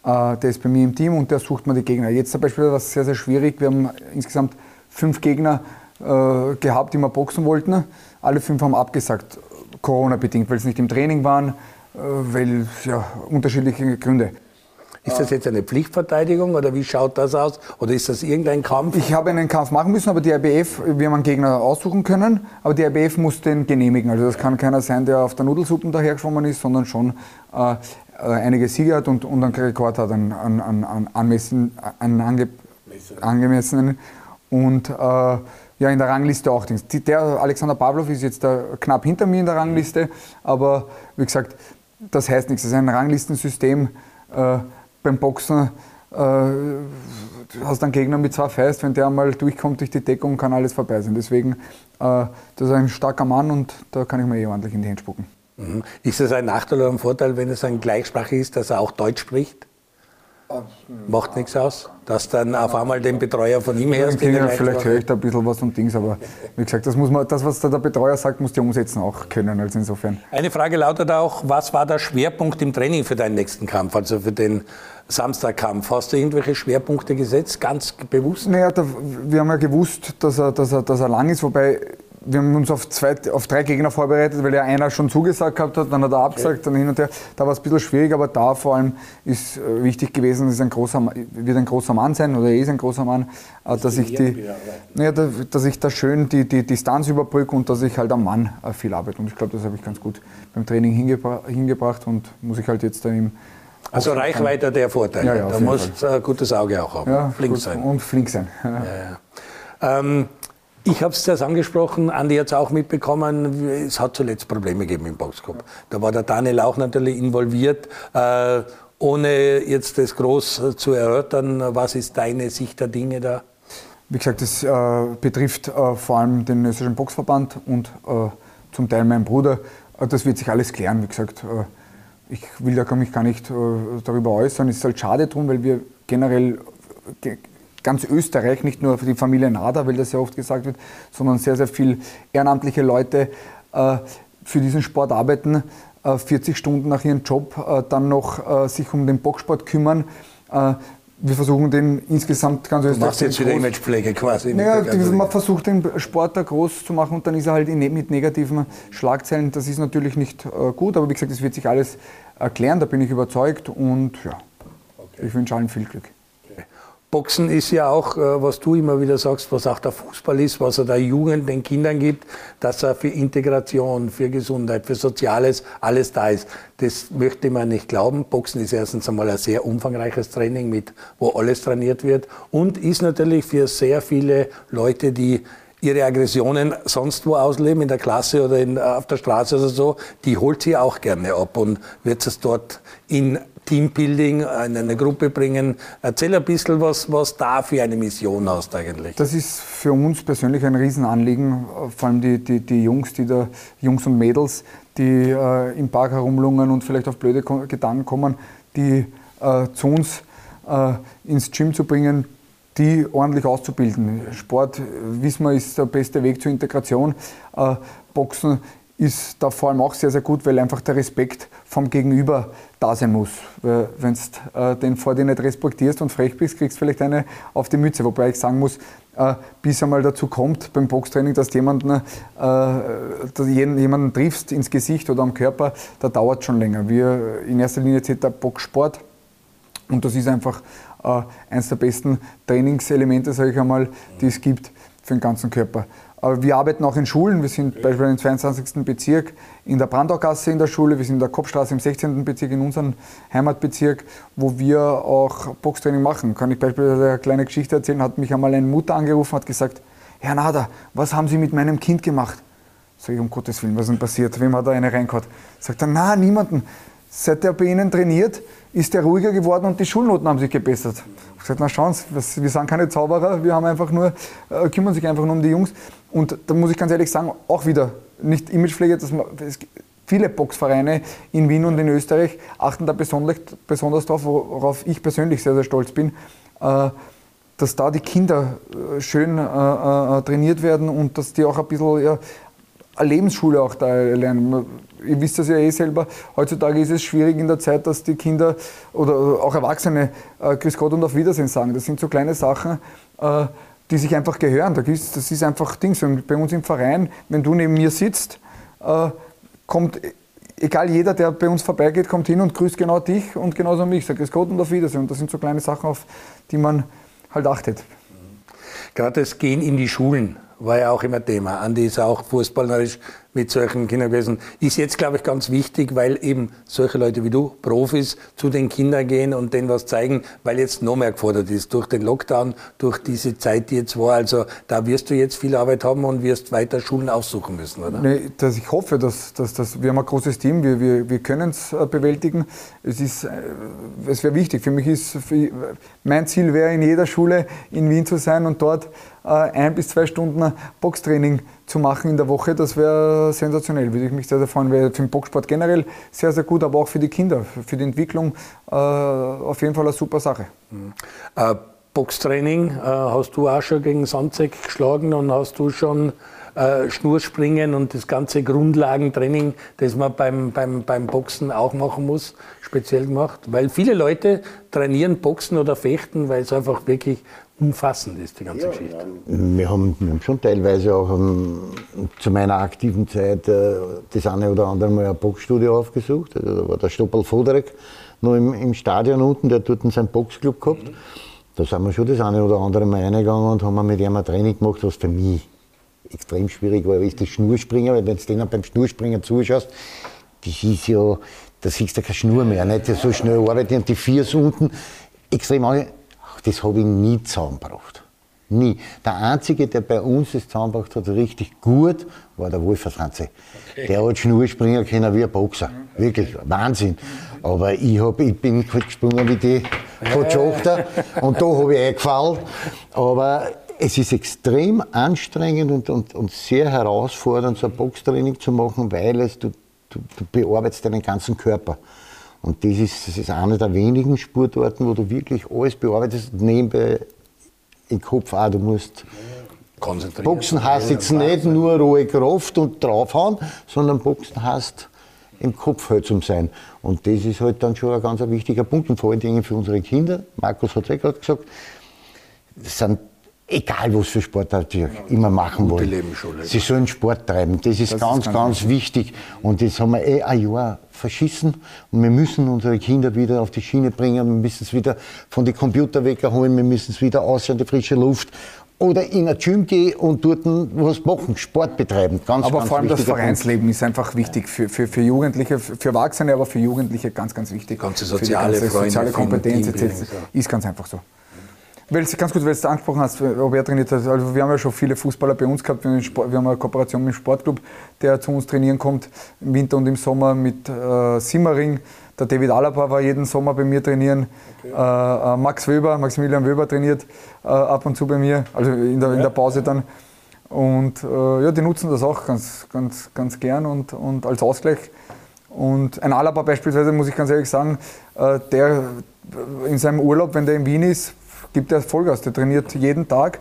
Äh, der ist bei mir im Team und der sucht mir die Gegner. Jetzt zum Beispiel war es sehr, sehr schwierig. Wir haben insgesamt fünf Gegner äh, gehabt, die wir boxen wollten. Alle fünf haben abgesagt, Corona-bedingt, weil sie nicht im Training waren, äh, weil ja, unterschiedliche Gründe. Ist das jetzt eine Pflichtverteidigung oder wie schaut das aus? Oder ist das irgendein Kampf? Ich habe einen Kampf machen müssen, aber die RBF, wir haben einen Gegner aussuchen können, aber die RBF muss den genehmigen. Also das kann keiner sein, der auf der Nudelsuppe dahergeschwommen ist, sondern schon äh, äh einige Siege hat und, und einen Rekord hat, einen, einen, einen, anmessen, einen ange, angemessenen. Und äh, ja, in der Rangliste auch. Der Alexander Pavlov ist jetzt knapp hinter mir in der Rangliste, aber wie gesagt, das heißt nichts. Es ist ein Ranglistensystem. Äh, beim Boxen äh, hast einen Gegner mit zwei Fäust, wenn der einmal durchkommt durch die Deckung, kann alles vorbei sein. Deswegen, äh, das ist ein starker Mann und da kann ich mir eh ordentlich in die Hände spucken. Mhm. Ist es ein Nachteil oder ein Vorteil, wenn es ein Gleichsprachig ist, dass er auch Deutsch spricht? Macht nichts aus, dass dann auf einmal den Betreuer von ihm her. Vielleicht höre ich da ein bisschen was und Dings, aber wie gesagt, das, muss man, das was der Betreuer sagt, muss der umsetzen auch können. Also insofern. Eine Frage lautet auch, was war der Schwerpunkt im Training für deinen nächsten Kampf, also für den Samstagkampf? Hast du irgendwelche Schwerpunkte gesetzt, ganz bewusst? Naja, da, wir haben ja gewusst, dass er, dass, er, dass er lang ist, wobei wir haben uns auf, zwei, auf drei Gegner vorbereitet, weil ja einer schon zugesagt gehabt hat, dann hat er abgesagt, okay. dann hin und her. Da war es ein bisschen schwierig, aber da vor allem ist äh, wichtig gewesen, ist ein großer, wird ein großer Mann sein oder er ist ein großer Mann, äh, dass, ich die, ja, dass ich da schön die, die Distanz überbrücke und dass ich halt am Mann äh, viel arbeite. Und ich glaube, das habe ich ganz gut beim Training hingebra hingebracht und muss ich halt jetzt dann im also Reichweite der Vorteil. Ja, ja, da muss ein gutes Auge auch haben. Ja, flink sein. Und flink sein. Ja, ähm, ich habe es zuerst angesprochen, Andi hat es auch mitbekommen, es hat zuletzt Probleme gegeben im Boxclub. Da war der Daniel auch natürlich involviert. Äh, ohne jetzt das groß zu erörtern, was ist deine Sicht der Dinge da? Wie gesagt, das äh, betrifft äh, vor allem den österreichischen Boxverband und äh, zum Teil meinen Bruder. Äh, das wird sich alles klären. Wie gesagt, äh, ich will da mich gar nicht darüber äußern. Es ist halt schade drum, weil wir generell ganz Österreich, nicht nur für die Familie Nader, weil das ja oft gesagt wird, sondern sehr, sehr viele ehrenamtliche Leute äh, für diesen Sport arbeiten, äh, 40 Stunden nach ihrem Job äh, dann noch äh, sich um den Boxsport kümmern. Äh, wir versuchen den insgesamt ganz Österreich. Du machst jetzt wieder Imagepflege quasi. Naja, man versucht den Sport da groß zu machen und dann ist er halt mit negativen Schlagzeilen. Das ist natürlich nicht äh, gut, aber wie gesagt, es wird sich alles erklären, da bin ich überzeugt und ja, okay. ich wünsche allen viel Glück. Boxen ist ja auch, äh, was du immer wieder sagst, was auch der Fußball ist, was er der Jugend, den Kindern gibt, dass er für Integration, für Gesundheit, für Soziales alles da ist. Das möchte man nicht glauben. Boxen ist erstens einmal ein sehr umfangreiches Training, mit, wo alles trainiert wird und ist natürlich für sehr viele Leute, die ihre Aggressionen sonst wo ausleben, in der Klasse oder in, auf der Straße oder so, die holt sie auch gerne ab und wird es dort in Teambuilding in eine Gruppe bringen. Erzähl ein bisschen, was, was da für eine Mission hast eigentlich. Das ist für uns persönlich ein Riesenanliegen, vor allem die, die, die Jungs, die da, Jungs und Mädels, die äh, im Park herumlungern und vielleicht auf blöde Gedanken kommen, die äh, zu uns äh, ins Gym zu bringen, die ordentlich auszubilden. Sport, wissen wir, ist der beste Weg zur Integration. Äh, Boxen ist da vor allem auch sehr, sehr gut, weil einfach der Respekt vom Gegenüber da sein muss. Wenn du äh, den vor dir nicht respektierst und frech bist, kriegst du vielleicht eine auf die Mütze. Wobei ich sagen muss, äh, bis einmal dazu kommt beim Boxtraining, dass jemanden, äh, dass jemanden triffst ins Gesicht oder am Körper, da dauert schon länger. Wir in erster Linie zählt der Boxsport und das ist einfach äh, eines der besten Trainingselemente, sage ich einmal, die es gibt für den ganzen Körper. Aber wir arbeiten auch in Schulen. Wir sind beispielsweise im 22. Bezirk in der Brandaugasse in der Schule. Wir sind in der Kopfstraße im 16. Bezirk in unserem Heimatbezirk, wo wir auch Boxtraining machen. Kann ich beispielsweise eine kleine Geschichte erzählen? Hat mich einmal eine Mutter angerufen hat gesagt, Herr Nader, was haben Sie mit meinem Kind gemacht? Sag ich, um Gottes Willen, was ist denn passiert? Wem hat er eine reingehauen? Sagt er, na, niemanden. Seit er bei Ihnen trainiert, ist er ruhiger geworden und die Schulnoten haben sich gebessert. Ich habe gesagt, na schauen Sie, wir sind keine Zauberer, wir haben einfach nur, äh, kümmern sich einfach nur um die Jungs. Und da muss ich ganz ehrlich sagen, auch wieder nicht Imagepflege, dass man, viele Boxvereine in Wien und in Österreich achten da besonders, besonders darauf, worauf ich persönlich sehr, sehr stolz bin, äh, dass da die Kinder äh, schön äh, trainiert werden und dass die auch ein bisschen ja, eine Lebensschule auch da lernen. Ihr wisst das ja eh selber, heutzutage ist es schwierig in der Zeit, dass die Kinder oder auch Erwachsene Grüß Gott und auf Wiedersehen sagen. Das sind so kleine Sachen, die sich einfach gehören. Das ist einfach Dings. Und bei uns im Verein, wenn du neben mir sitzt, äh, kommt, egal jeder, der bei uns vorbeigeht, kommt hin und grüßt genau dich und genauso mich. Sagt Grüß Gott und auf Wiedersehen. Und das sind so kleine Sachen, auf die man halt achtet. Gerade das Gehen in die Schulen war ja auch immer Thema. Andi ist auch fußballerisch mit solchen Kindern gewesen. Ist jetzt, glaube ich, ganz wichtig, weil eben solche Leute wie du, Profis, zu den Kindern gehen und denen was zeigen, weil jetzt noch mehr gefordert ist durch den Lockdown, durch diese Zeit, die jetzt war. Also da wirst du jetzt viel Arbeit haben und wirst weiter Schulen aussuchen müssen, oder? Nee, dass ich hoffe, dass, dass, dass wir haben ein großes Team, wir, wir, wir können es äh, bewältigen. Es, ist, äh, es wäre wichtig. Für mich ist, mein Ziel wäre, in jeder Schule in Wien zu sein und dort ein bis zwei Stunden Boxtraining zu machen in der Woche, das wäre sensationell. Würde ich mich sehr, sehr freuen. Wäre für den Boxsport generell sehr, sehr gut, aber auch für die Kinder, für die Entwicklung äh, auf jeden Fall eine super Sache. Mhm. Äh, Boxtraining äh, hast du auch schon gegen Sandzeck geschlagen und hast du schon äh, Schnurspringen und das ganze Grundlagentraining, das man beim, beim, beim Boxen auch machen muss, speziell gemacht. Weil viele Leute trainieren Boxen oder Fechten, weil es einfach wirklich umfassend ist, die ganze ja, Geschichte. Wir haben, wir haben, schon teilweise auch um, zu meiner aktiven Zeit äh, das eine oder andere Mal ein Boxstudio aufgesucht. Also, da war der Stoppel Voderek noch im, im, Stadion unten, der hat dort seinen Boxclub gehabt. Mhm. Da sind wir schon das eine oder andere Mal reingegangen und haben mit ihm ein Training gemacht, was für mich extrem schwierig war, ist das Schnurspringen, weil wenn du denen beim Schnurspringen zuschaust, das ist ja, da siehst du keine Schnur mehr, nicht so schnell arbeiten und die vier unten extrem das habe ich nie zusammengebracht. Nie. Der Einzige, der bei uns das zusammengebracht hat, richtig gut, war der Wolfer Franzi. Okay. Der hat Schnur springen können wie ein Boxer. Wirklich, Wahnsinn. Aber ich, hab, ich bin gesprungen wie die Kotschochter und da habe ich eingefallen. Aber es ist extrem anstrengend und, und, und sehr herausfordernd, so ein Boxtraining zu machen, weil es, du, du, du bearbeitest deinen ganzen Körper. Und das ist, das ist eine der wenigen Sportarten, wo du wirklich alles bearbeitest, nebenbei im Kopf auch. Du musst konzentrieren. Boxen heißt jetzt nicht nur rohe Kraft und draufhauen, sondern Boxen heißt im Kopf halt zum sein. Und das ist halt dann schon ein ganz wichtiger Punkt und vor allen Dingen für unsere Kinder. Markus hat es ja gerade gesagt, das sind egal was für Sportart sie immer machen wollen. Sie sollen Sport treiben. Das ist das ganz, ist ganz, ganz wichtig. Und das haben wir eh ein Jahr verschissen. Und wir müssen unsere Kinder wieder auf die Schiene bringen. Wir müssen es wieder von den Computer wegholen. Wir müssen es wieder aus in die frische Luft. Oder in ein Gym gehen und dort was machen, Sport betreiben. Ganz, aber ganz vor allem das Vereinsleben Punkt. ist einfach wichtig für, für, für Jugendliche, für Erwachsene, aber für Jugendliche ganz, ganz wichtig. Ganze soziale, ganze soziale Kompetenz ist ganz einfach so. Weil ganz gut, weil du es angesprochen hast, ob er trainiert hat. Also wir haben ja schon viele Fußballer bei uns gehabt. Wir haben, Sport, wir haben eine Kooperation mit dem Sportclub, der zu uns trainieren kommt, im Winter und im Sommer mit äh, Simmering. Der David Alaba war jeden Sommer bei mir trainieren. Okay. Äh, äh Max Weber, Maximilian Weber trainiert äh, ab und zu bei mir, also in der, in der Pause dann. Und äh, ja, die nutzen das auch ganz, ganz, ganz gern und, und als Ausgleich. Und ein Alaba beispielsweise, muss ich ganz ehrlich sagen, äh, der in seinem Urlaub, wenn der in Wien ist, gibt er Vollgas. Der trainiert jeden Tag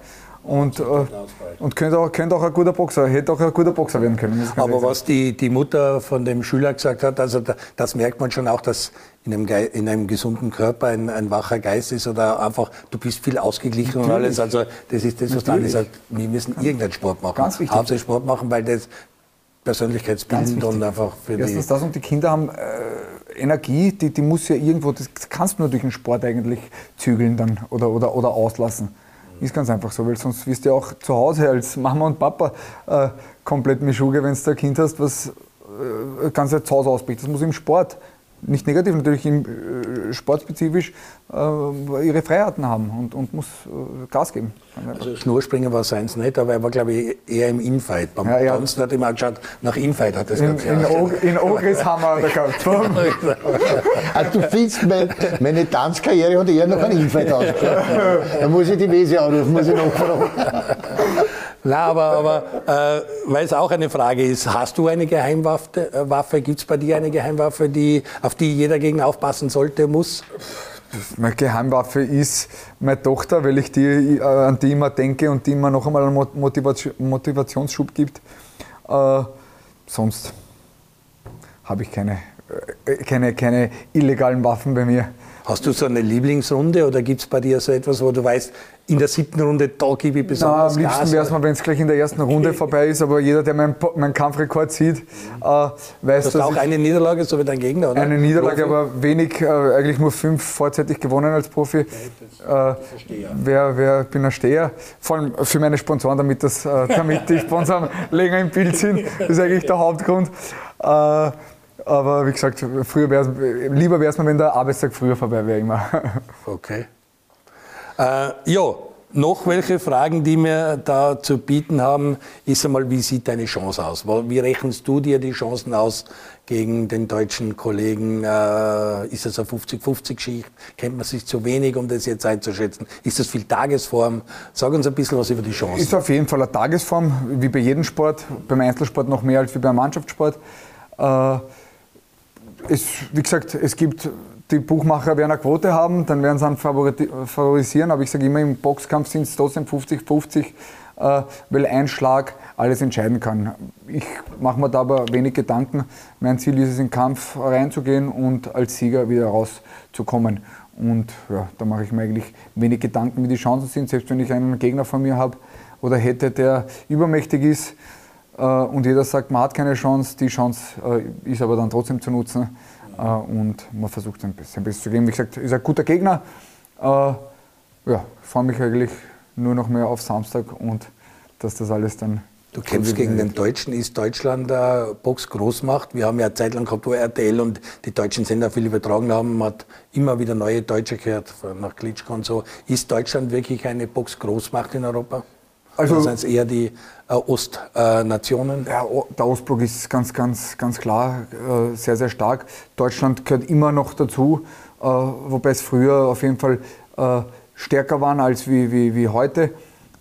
und, äh, und könnte, auch, könnte auch ein guter Boxer, hätte auch ein guter Boxer werden können. Aber was die, die Mutter von dem Schüler gesagt hat, also da, das merkt man schon auch, dass in einem, in einem gesunden Körper ein, ein, wacher Geist ist oder einfach, du bist viel ausgeglichen Natürlich. und alles. Also das ist das, was dann sagt, wir müssen irgendeinen Sport machen. Ganz wichtig. Hauptsächlich Sport machen, weil das persönlichkeitsbildend und einfach für Erstens die... das und die Kinder haben äh, Energie, die, die muss ja irgendwo, das kannst du nur durch den Sport eigentlich zügeln dann oder, oder, oder auslassen. Ist ganz einfach so, weil sonst wirst du ja auch zu Hause als Mama und Papa äh, komplett Mischuge, wenn du ein Kind hast, was äh, ganz zu Hause ausbricht. Das muss im Sport nicht negativ, natürlich im, äh, sportspezifisch äh, ihre Freiheiten haben und, und muss äh, Gas geben. Also Schnurspringen war seins nicht, aber er war, glaube ich, eher im Infight. Beim ja, ja. Tanzen hat immer geschaut, nach Infight hat das in, in, Og in Ogris haben wir da gehabt. also du findest, mein, meine Tanzkarriere hat eher noch ein Infight ausgeschaut. Da muss ich die Wese anrufen, muss ich nachfragen. Na, aber, aber äh, weil es auch eine Frage ist, hast du eine Geheimwaffe? Äh, Waffe? Gibt es bei dir eine Geheimwaffe, die, auf die jeder gegen aufpassen sollte, muss? Meine Geheimwaffe ist meine Tochter, weil ich die, äh, an die immer denke und die mir noch einmal einen Motivation, Motivationsschub gibt. Äh, sonst habe ich keine, äh, keine, keine illegalen Waffen bei mir. Hast du so eine Lieblingsrunde oder gibt es bei dir so etwas, wo du weißt, in der siebten Runde, da gebe ich besonders Nein, am liebsten wäre es mal, wenn es gleich in der ersten Runde vorbei ist, aber jeder, der meinen, meinen Kampfrekord sieht, äh, weiß, das dass auch eine Niederlage, so wie dein Gegner, oder? Eine Niederlage, Profi? aber wenig, äh, eigentlich nur fünf vorzeitig gewonnen als Profi. Ja, äh, wer, wer, bin ein Steher. Vor allem für meine Sponsoren, damit, das, äh, damit die Sponsoren länger im Bild sind, das ist eigentlich der Hauptgrund. Äh, aber wie gesagt, früher wär's, lieber wäre es mir, wenn der Arbeitstag früher vorbei wäre immer. Okay. Äh, ja, noch welche Fragen, die wir da zu bieten haben, ist einmal, wie sieht deine Chance aus? Wie rechnest du dir die Chancen aus gegen den deutschen Kollegen? Äh, ist das eine 50-50-Schicht? Kennt man sich zu wenig, um das jetzt einzuschätzen? Ist das viel Tagesform? Sag uns ein bisschen was über die Chancen. Ist auf jeden Fall eine Tagesform, wie bei jedem Sport, beim Einzelsport noch mehr als wie beim Mannschaftssport. Äh, es, wie gesagt, es gibt, die Buchmacher werden eine Quote haben, dann werden sie einen favorisieren, aber ich sage immer, im Boxkampf sind es trotzdem 50-50, äh, weil ein Schlag alles entscheiden kann. Ich mache mir da aber wenig Gedanken. Mein Ziel ist es, in den Kampf reinzugehen und als Sieger wieder rauszukommen. Und ja, da mache ich mir eigentlich wenig Gedanken, wie die Chancen sind, selbst wenn ich einen Gegner von mir habe oder hätte, der übermächtig ist und jeder sagt, man hat keine Chance, die Chance äh, ist aber dann trotzdem zu nutzen äh, und man versucht sein Bestes zu geben. Wie gesagt, ist ein guter Gegner. Ja, freue mich eigentlich nur noch mehr auf Samstag und dass das alles dann Du kämpfst gegen den Deutschen. Ist Deutschland eine Box-Großmacht? Wir haben ja eine Zeit lang gehabt, wo RTL und die deutschen Sender viel übertragen haben. Man hat immer wieder neue Deutsche gehört, nach Klitschko und so. Ist Deutschland wirklich eine Box-Großmacht in Europa? Also, Oder sind es eher die äh, Ostnationen? Äh, ja, der Ostblock ist ganz, ganz, ganz klar äh, sehr, sehr stark. Deutschland gehört immer noch dazu, äh, wobei es früher auf jeden Fall äh, stärker waren als wie, wie, wie heute.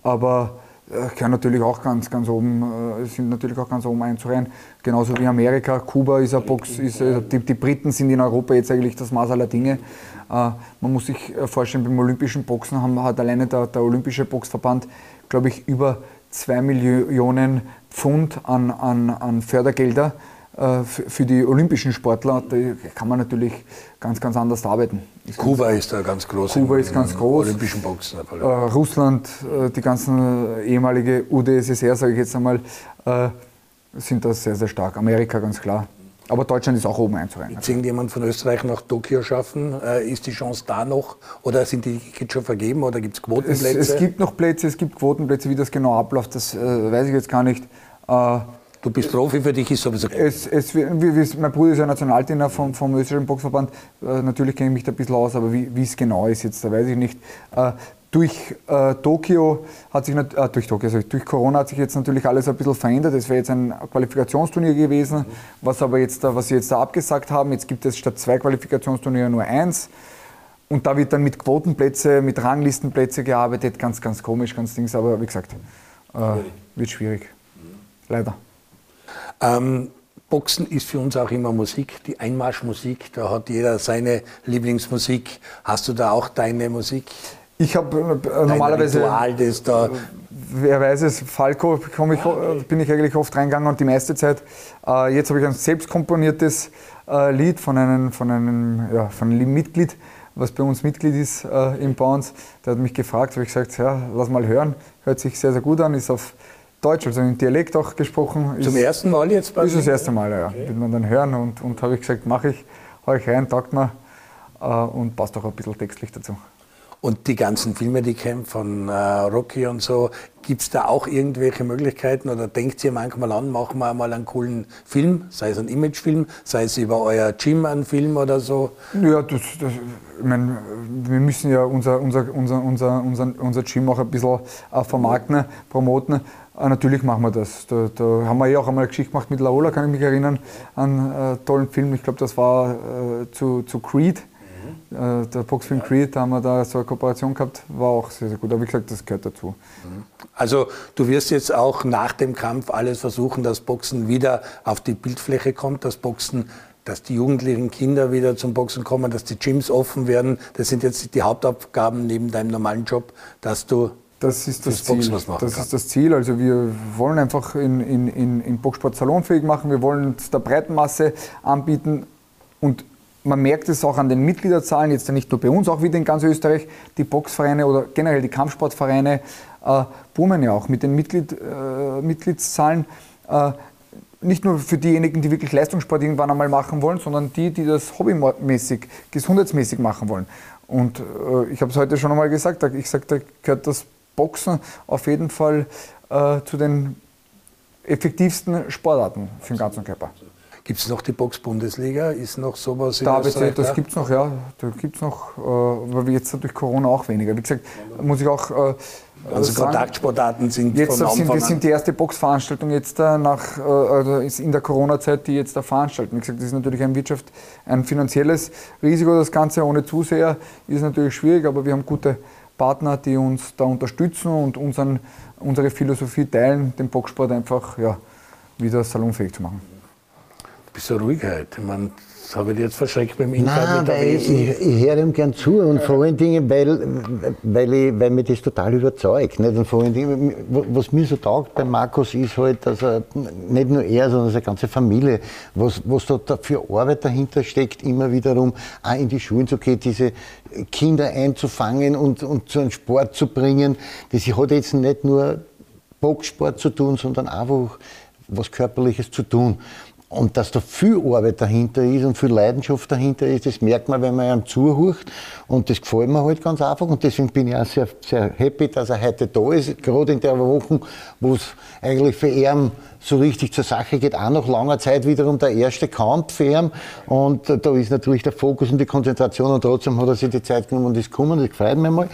Aber äh, gehören natürlich auch ganz, ganz oben, sind natürlich auch ganz oben einzureihen. Genauso wie Amerika, Kuba ist ein Box, ist, die, die Briten sind in Europa jetzt eigentlich das Maß aller Dinge. man muss sich vorstellen, beim olympischen Boxen haben, hat alleine der, der Olympische Boxverband glaube ich, über 2 Millionen Pfund an, an, an Fördergelder äh, für die olympischen Sportler. Da kann man natürlich ganz, ganz anders arbeiten. Kuba ist da ganz groß. Kuba ist ganz groß. Olympischen Boxen. Äh, Russland, äh, die ganzen ehemalige UdSSR, sage ich jetzt einmal, äh, sind da sehr, sehr stark. Amerika ganz klar. Aber Deutschland ist auch oben einzureihen. Wird irgendjemand von Österreich nach Tokio schaffen? Äh, ist die Chance da noch? Oder sind die Tickets schon vergeben? Oder gibt es Quotenplätze? Es, es, gibt noch Plätze, es gibt Quotenplätze. Wie das genau abläuft, das äh, weiß ich jetzt gar nicht. Äh, du bist Profi, für dich ist sowieso es, es, wie, wie, Mein Bruder ist ja Nationaltrainer vom, vom österreichischen Boxverband. Äh, natürlich kenne ich mich da ein bisschen aus, aber wie es genau ist jetzt, da weiß ich nicht. Äh, durch äh, Tokio hat sich äh, durch Tokio, also durch Corona hat sich jetzt natürlich alles ein bisschen verändert. Es wäre jetzt ein Qualifikationsturnier gewesen, was aber jetzt da, was sie jetzt da abgesagt haben. Jetzt gibt es statt zwei Qualifikationsturniere nur eins. Und da wird dann mit Quotenplätze, mit Ranglistenplätze gearbeitet. Ganz, ganz komisch, ganz Dings. Aber wie gesagt, äh, wird schwierig. Leider. Ähm, Boxen ist für uns auch immer Musik, die Einmarschmusik. Da hat jeder seine Lieblingsmusik. Hast du da auch deine Musik? Ich habe äh, normalerweise. Ritual, das da wer weiß es, Falco ich, bin ich eigentlich oft reingegangen und die meiste Zeit. Äh, jetzt habe ich ein selbst komponiertes äh, Lied von einem, von, einem, ja, von einem Mitglied, was bei uns Mitglied ist äh, im Bounce. Der hat mich gefragt, habe ich gesagt, ja, lass mal hören. Hört sich sehr, sehr gut an, ist auf Deutsch, also im Dialekt auch gesprochen. Zum ist, ersten Mal jetzt bei Ist das erste Mal, ja. Okay. Wird man dann hören und, und habe ich gesagt, mache ich, hau ich rein, taugt mir äh, und passt auch ein bisschen textlich dazu. Und die ganzen Filme, die kennen von äh, Rocky und so, gibt es da auch irgendwelche Möglichkeiten oder denkt ihr manchmal an, machen wir mal einen coolen Film, sei es ein Imagefilm, sei es über euer Gym ein Film oder so? Ja, das, das, ich mein, wir müssen ja unser, unser, unser, unser, unser, unser Gym auch ein bisschen äh, vermarkten, promoten. Äh, natürlich machen wir das. Da, da, haben wir ja auch einmal eine Geschichte gemacht mit Laola, kann ich mich erinnern, einen äh, tollen Film. Ich glaube, das war äh, zu, zu Creed äh, der Boxfilm Creed, da haben wir da so eine Kooperation gehabt, war auch sehr, sehr gut. Aber wie gesagt, das gehört dazu. Also du wirst jetzt auch nach dem Kampf alles versuchen, dass Boxen wieder auf die Bildfläche kommt, dass Boxen dass die jugendlichen Kinder wieder zum Boxen kommen, dass die Gyms offen werden. Das sind jetzt die Hauptaufgaben neben deinem normalen Job, dass du das ist das, Ziel. Das ist das Ziel. Also wir wollen einfach in, in, in, in Boxsport salonfähig machen. Wir wollen es der breiten Masse anbieten und man merkt es auch an den Mitgliederzahlen, jetzt nicht nur bei uns, auch wieder in ganz Österreich, die Boxvereine oder generell die Kampfsportvereine äh, boomen ja auch mit den Mitglied, äh, Mitgliedszahlen. Äh, nicht nur für diejenigen, die wirklich Leistungssport irgendwann einmal machen wollen, sondern die, die das hobbymäßig, gesundheitsmäßig machen wollen. Und äh, ich habe es heute schon einmal gesagt, ich sage, da gehört das Boxen auf jeden Fall äh, zu den effektivsten Sportarten für den ganzen Körper. Gibt es noch die Box-Bundesliga? Ist noch sowas in da Österreich? Das gibt es noch, ja. Da gibt es noch, äh, weil wir jetzt durch Corona auch weniger. Wie gesagt, muss ich auch. Äh, also sagen, Kontaktsportarten sind jetzt von sind, Wir sind die erste Boxveranstaltung jetzt äh, nach, äh, also in der Corona-Zeit, die jetzt da veranstalten. Wie gesagt, das ist natürlich ein Wirtschaft, ein finanzielles Risiko, das Ganze ohne Zuseher ist natürlich schwierig, aber wir haben gute Partner, die uns da unterstützen und unseren, unsere Philosophie teilen, den Boxsport einfach ja, wieder salonfähig zu machen bist ruhig heute. Ich meine, das habe ich jetzt verschreckt beim Interview mit der ich, ich, ich höre ihm gern zu und vor allen Dingen, weil, weil, ich, weil mich das total überzeugt. Nicht? Und vor allen Dingen, was mir so taugt bei Markus ist halt, dass er nicht nur er, sondern seine ganze Familie, was, was da für Arbeit dahinter steckt, immer wiederum auch in die Schulen zu gehen, diese Kinder einzufangen und, und zu einem Sport zu bringen. Das hat jetzt nicht nur Boxsport zu tun, sondern einfach was Körperliches zu tun. Und dass da viel Arbeit dahinter ist und viel Leidenschaft dahinter ist, das merkt man, wenn man einem zuhört. Und das gefällt mir halt ganz einfach. Und deswegen bin ich auch sehr, sehr happy, dass er heute da ist. Gerade in der Woche, wo es eigentlich für ihn so richtig zur Sache geht, auch nach langer Zeit wiederum der erste Kampf. Und da ist natürlich der Fokus und die Konzentration und trotzdem hat er sich die Zeit genommen und ist gekommen, das freut mich mal.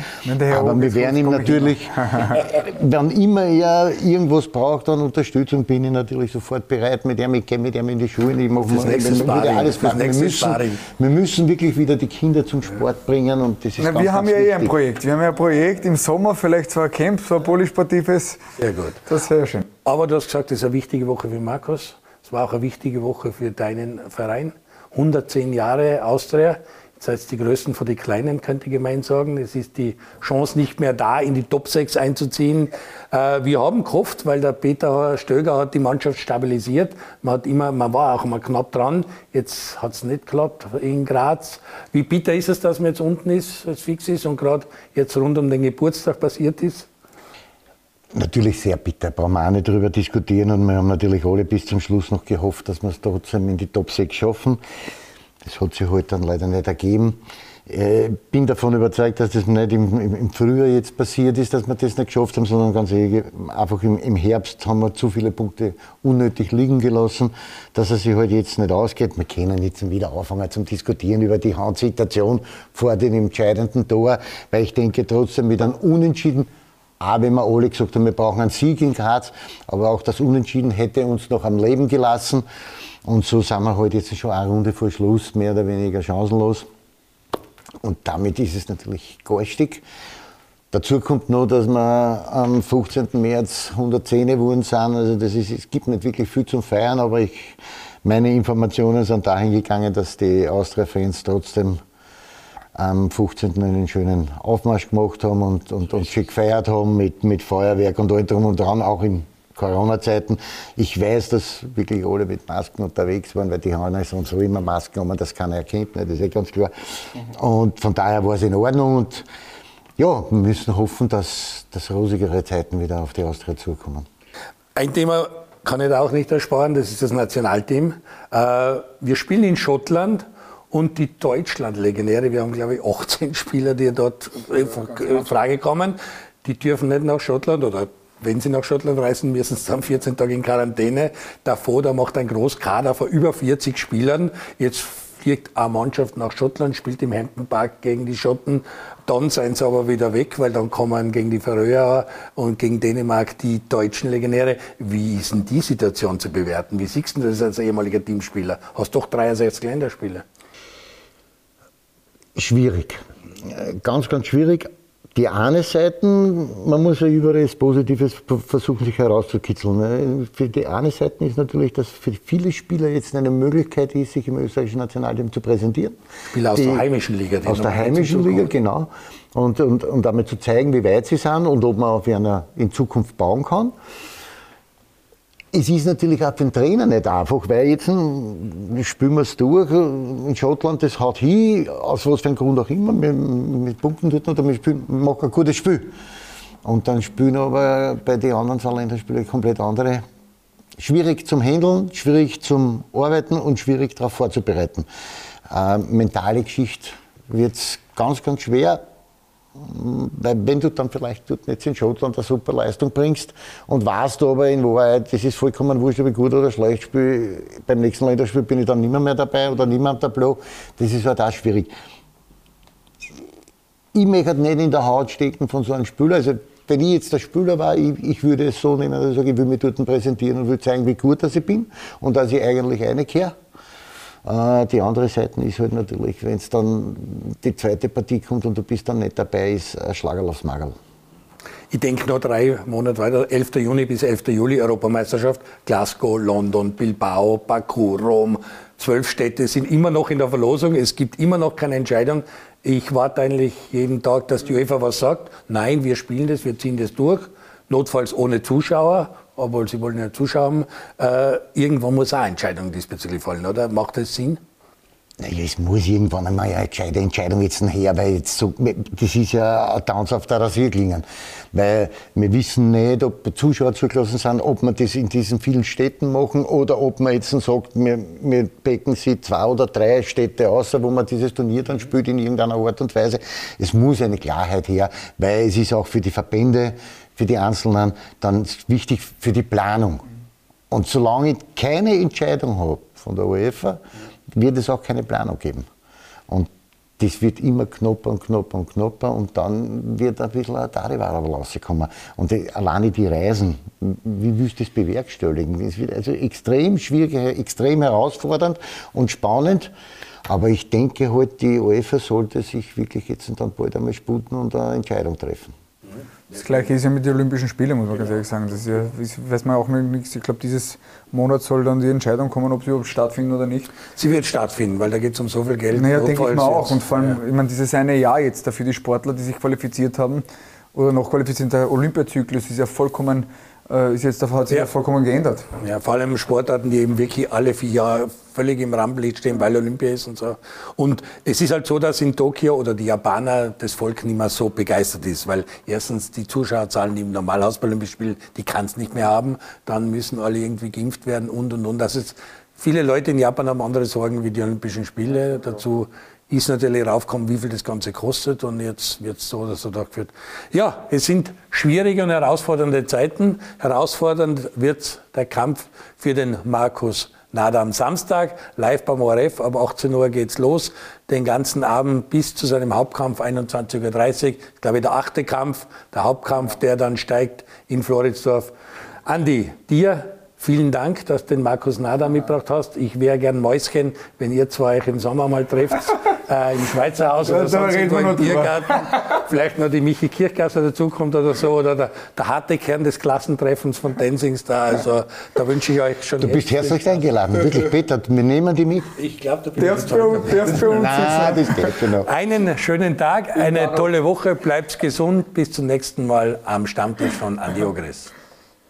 Aber wir werden ihm natürlich, wenn immer er irgendwas braucht an Unterstützung, bin ich natürlich sofort bereit mit ihm, ich gehe mit ihm in die Schulen, ich mache das nächste Sparring, alles machen. Wir müssen, wir müssen wirklich wieder die Kinder zum Sport bringen und das ist Na, ganz, Wir haben ja eh ein Projekt, wir haben ja ein Projekt im Sommer, vielleicht so ein Camp, so ein polysportives. Sehr gut. Das wäre schön. Aber du hast gesagt, das ist eine wichtige Woche für Markus. Es war auch eine wichtige Woche für deinen Verein. 110 Jahre Austria. Jetzt seid die Größten von den Kleinen, könnte ich gemein sagen. Es ist die Chance nicht mehr da, in die Top 6 einzuziehen. Äh, wir haben gehofft, weil der Peter Stöger hat die Mannschaft stabilisiert. Man, hat immer, man war auch mal knapp dran. Jetzt hat es nicht geklappt in Graz. Wie bitter ist es, dass man jetzt unten ist, als fix ist und gerade jetzt rund um den Geburtstag passiert ist? Natürlich sehr bitter, brauchen wir auch nicht darüber diskutieren und wir haben natürlich alle bis zum Schluss noch gehofft, dass wir es trotzdem in die Top 6 schaffen. Das hat sich heute halt dann leider nicht ergeben. äh, bin davon überzeugt, dass das nicht im, im, Frühjahr jetzt passiert ist, dass wir das nicht geschafft haben, sondern ganz ehrlich, einfach im, im, Herbst haben wir zu viele Punkte unnötig liegen gelassen, dass er sich halt jetzt nicht ausgeht. Wir können jetzt wieder anfangen zu diskutieren über die Handsituation vor dem entscheidenden Tor, weil ich denke trotzdem mit einem Unentschieden auch wenn wir alle gesagt haben, wir brauchen einen Sieg in Graz, aber auch das Unentschieden hätte uns noch am Leben gelassen. Und so sind wir halt jetzt schon eine Runde vor Schluss mehr oder weniger chancenlos. Und damit ist es natürlich garstig. Dazu kommt noch, dass wir am 15. März 110 geworden sind. Also das ist, es gibt nicht wirklich viel zum Feiern, aber ich, meine Informationen sind dahin gegangen, dass die Austria-Fans trotzdem am 15. einen schönen Aufmarsch gemacht haben und, und, und schick gefeiert haben mit, mit Feuerwerk und allem drum und dran, auch in Corona-Zeiten. Ich weiß, dass wirklich alle mit Masken unterwegs waren, weil die haben ja sonst so immer Masken haben, das keiner erkennt, ne? das ist eh ganz klar. Und von daher war es in Ordnung und ja, wir müssen hoffen, dass, dass rosigere Zeiten wieder auf die Austria zukommen. Ein Thema kann ich da auch nicht ersparen, das ist das Nationalteam. Äh, wir spielen in Schottland und die Deutschland-Legionäre, wir haben glaube ich 18 Spieler, die dort in Frage kommen, die dürfen nicht nach Schottland oder wenn sie nach Schottland reisen, müssen sie dann 14 Tage in Quarantäne. Davor, da macht ein Großkader von über 40 Spielern. Jetzt fliegt eine Mannschaft nach Schottland, spielt im Hampton Park gegen die Schotten. Dann seien sie aber wieder weg, weil dann kommen gegen die Färöer und gegen Dänemark die deutschen Legionäre. Wie ist denn die Situation zu bewerten? Wie siehst du das als ehemaliger Teamspieler? Hast doch 63 Länderspiele. Schwierig. Ganz, ganz schwierig die eine Seite, man muss ja überall das Positives versuchen, sich herauszukitzeln. Ne? Für die eine Seite ist natürlich, dass für viele Spieler jetzt eine Möglichkeit ist, sich im österreichischen Nationalteam zu präsentieren. Spieler aus die, der heimischen Liga. Aus der heimischen Liga, genau. Und, und, und damit zu zeigen, wie weit sie sind und ob man auf einer in Zukunft bauen kann. Es ist natürlich auch für den Trainer nicht einfach, weil jetzt hm, spielen wir es durch. In Schottland, das haut hin, aus was für einem Grund auch immer. Wir, wir punkten dort oder wir, spielen, machen ein gutes Spiel. Und dann spielen aber bei den anderen zwei Länderspielen komplett andere. Schwierig zum Handeln, schwierig zum Arbeiten und schwierig darauf vorzubereiten. Äh, mentale Geschichte wird ganz, ganz schwer. Wenn du dann vielleicht dort jetzt in Schottland eine super Leistung bringst und weißt du aber in Wahrheit, das ist vollkommen wurscht, ob ich gut oder schlecht spiele, beim nächsten Länderspiel bin ich dann nicht mehr, dabei oder nicht mehr am Tableau, das ist halt auch schwierig. Ich möchte nicht in der Haut stecken von so einem Spieler. Also wenn ich jetzt der Spieler war, ich, ich würde es so nehmen, dass ich, ich will mich dort präsentieren und will zeigen, wie gut dass ich bin und dass ich eigentlich eine kehre. Äh, die andere Seite ist halt natürlich, wenn es dann die zweite Partie kommt und du bist dann nicht dabei, ist ein Schlagerl aufs Magerl. Ich denke noch drei Monate weiter, 11. Juni bis 11. Juli Europameisterschaft, Glasgow, London, Bilbao, Baku, Rom. Zwölf Städte sind immer noch in der Verlosung. Es gibt immer noch keine Entscheidung. Ich warte eigentlich jeden Tag, dass die UEFA was sagt. Nein, wir spielen das, wir ziehen das durch. Notfalls ohne Zuschauer obwohl Sie wollen ja zuschauen, äh, irgendwann muss eine Entscheidung diesbezüglich fallen, oder? Macht das Sinn? Naja, es muss irgendwann einmal eine Entscheidung jetzt her, weil jetzt so, das ist ja ein Tanz auf der Rasierklingen. Weil wir wissen nicht, ob Zuschauer zugelassen sind, ob wir das in diesen vielen Städten machen oder ob man jetzt sagt, wir, wir becken sie zwei oder drei Städte aus, wo man dieses Turnier dann spielt in irgendeiner Art und Weise. Es muss eine Klarheit her, weil es ist auch für die Verbände, für die Einzelnen dann wichtig für die Planung. Und solange ich keine Entscheidung habe von der UEFA, wird es auch keine Planung geben. Und das wird immer knapper und knapper und knapper und dann wird ein bisschen ein Dariwara rauskommen. Und die, alleine die Reisen, wie willst du das bewerkstelligen? Es wird also extrem schwierig, extrem herausfordernd und spannend. Aber ich denke halt, die UEFA sollte sich wirklich jetzt dann bald einmal sputen und eine Entscheidung treffen. Das gleiche ist ja mit den Olympischen Spielen, muss man ganz ehrlich sagen. Das ist ja, weiß man auch nichts. Ich glaube, dieses Monat soll dann die Entscheidung kommen, ob sie überhaupt stattfinden oder nicht. Sie wird stattfinden, weil da geht es um so viel Geld. Naja, denke ich mal auch. Und vor allem, ja. ich meine, dieses eine Jahr jetzt dafür die Sportler, die sich qualifiziert haben oder noch qualifiziert, der Olympiazyklus ist ja vollkommen äh, ist jetzt, hat sich ja. vollkommen geändert. Ja, vor allem Sportarten, die eben wirklich alle vier Jahre völlig im Rampenlicht stehen, weil Olympia ist und so. Und es ist halt so, dass in Tokio oder die Japaner das Volk nicht mehr so begeistert ist, weil erstens die Zuschauerzahlen, die im Normalhaus bei Olympischen Spielen, die kann es nicht mehr haben. Dann müssen alle irgendwie geimpft werden und und und. Das ist, viele Leute in Japan haben andere Sorgen wie die Olympischen Spiele. Dazu ist natürlich raufgekommen, wie viel das Ganze kostet und jetzt wird es so oder so durchgeführt. Ja, es sind schwierige und herausfordernde Zeiten. Herausfordernd wird der Kampf für den Markus Nada am Samstag, live beim ORF, ab 18 Uhr geht's los. Den ganzen Abend bis zu seinem Hauptkampf, 21.30 Uhr, glaube ich, der achte Kampf, der Hauptkampf, der dann steigt in Floridsdorf. Andi, dir Vielen Dank, dass du den Markus Nada mitgebracht hast. Ich wäre gern Mäuschen, wenn ihr zwei euch im Sommer mal trefft, äh, im Schweizer Haus oder sonst irgendwo im Biergarten. Vielleicht noch die Michi Kirchgasser dazukommt oder so, oder der, der, harte Kern des Klassentreffens von Dancing Star. Also da wünsche ich euch schon. Du bist herzlich eingeladen, wirklich, Peter. Wir nehmen die mit. Ich glaube, du bist für, uns, für uns. Nein, das geht, genau. Einen schönen Tag, eine tolle Woche, bleibt gesund. Bis zum nächsten Mal am Stammtisch von Andi Ogres.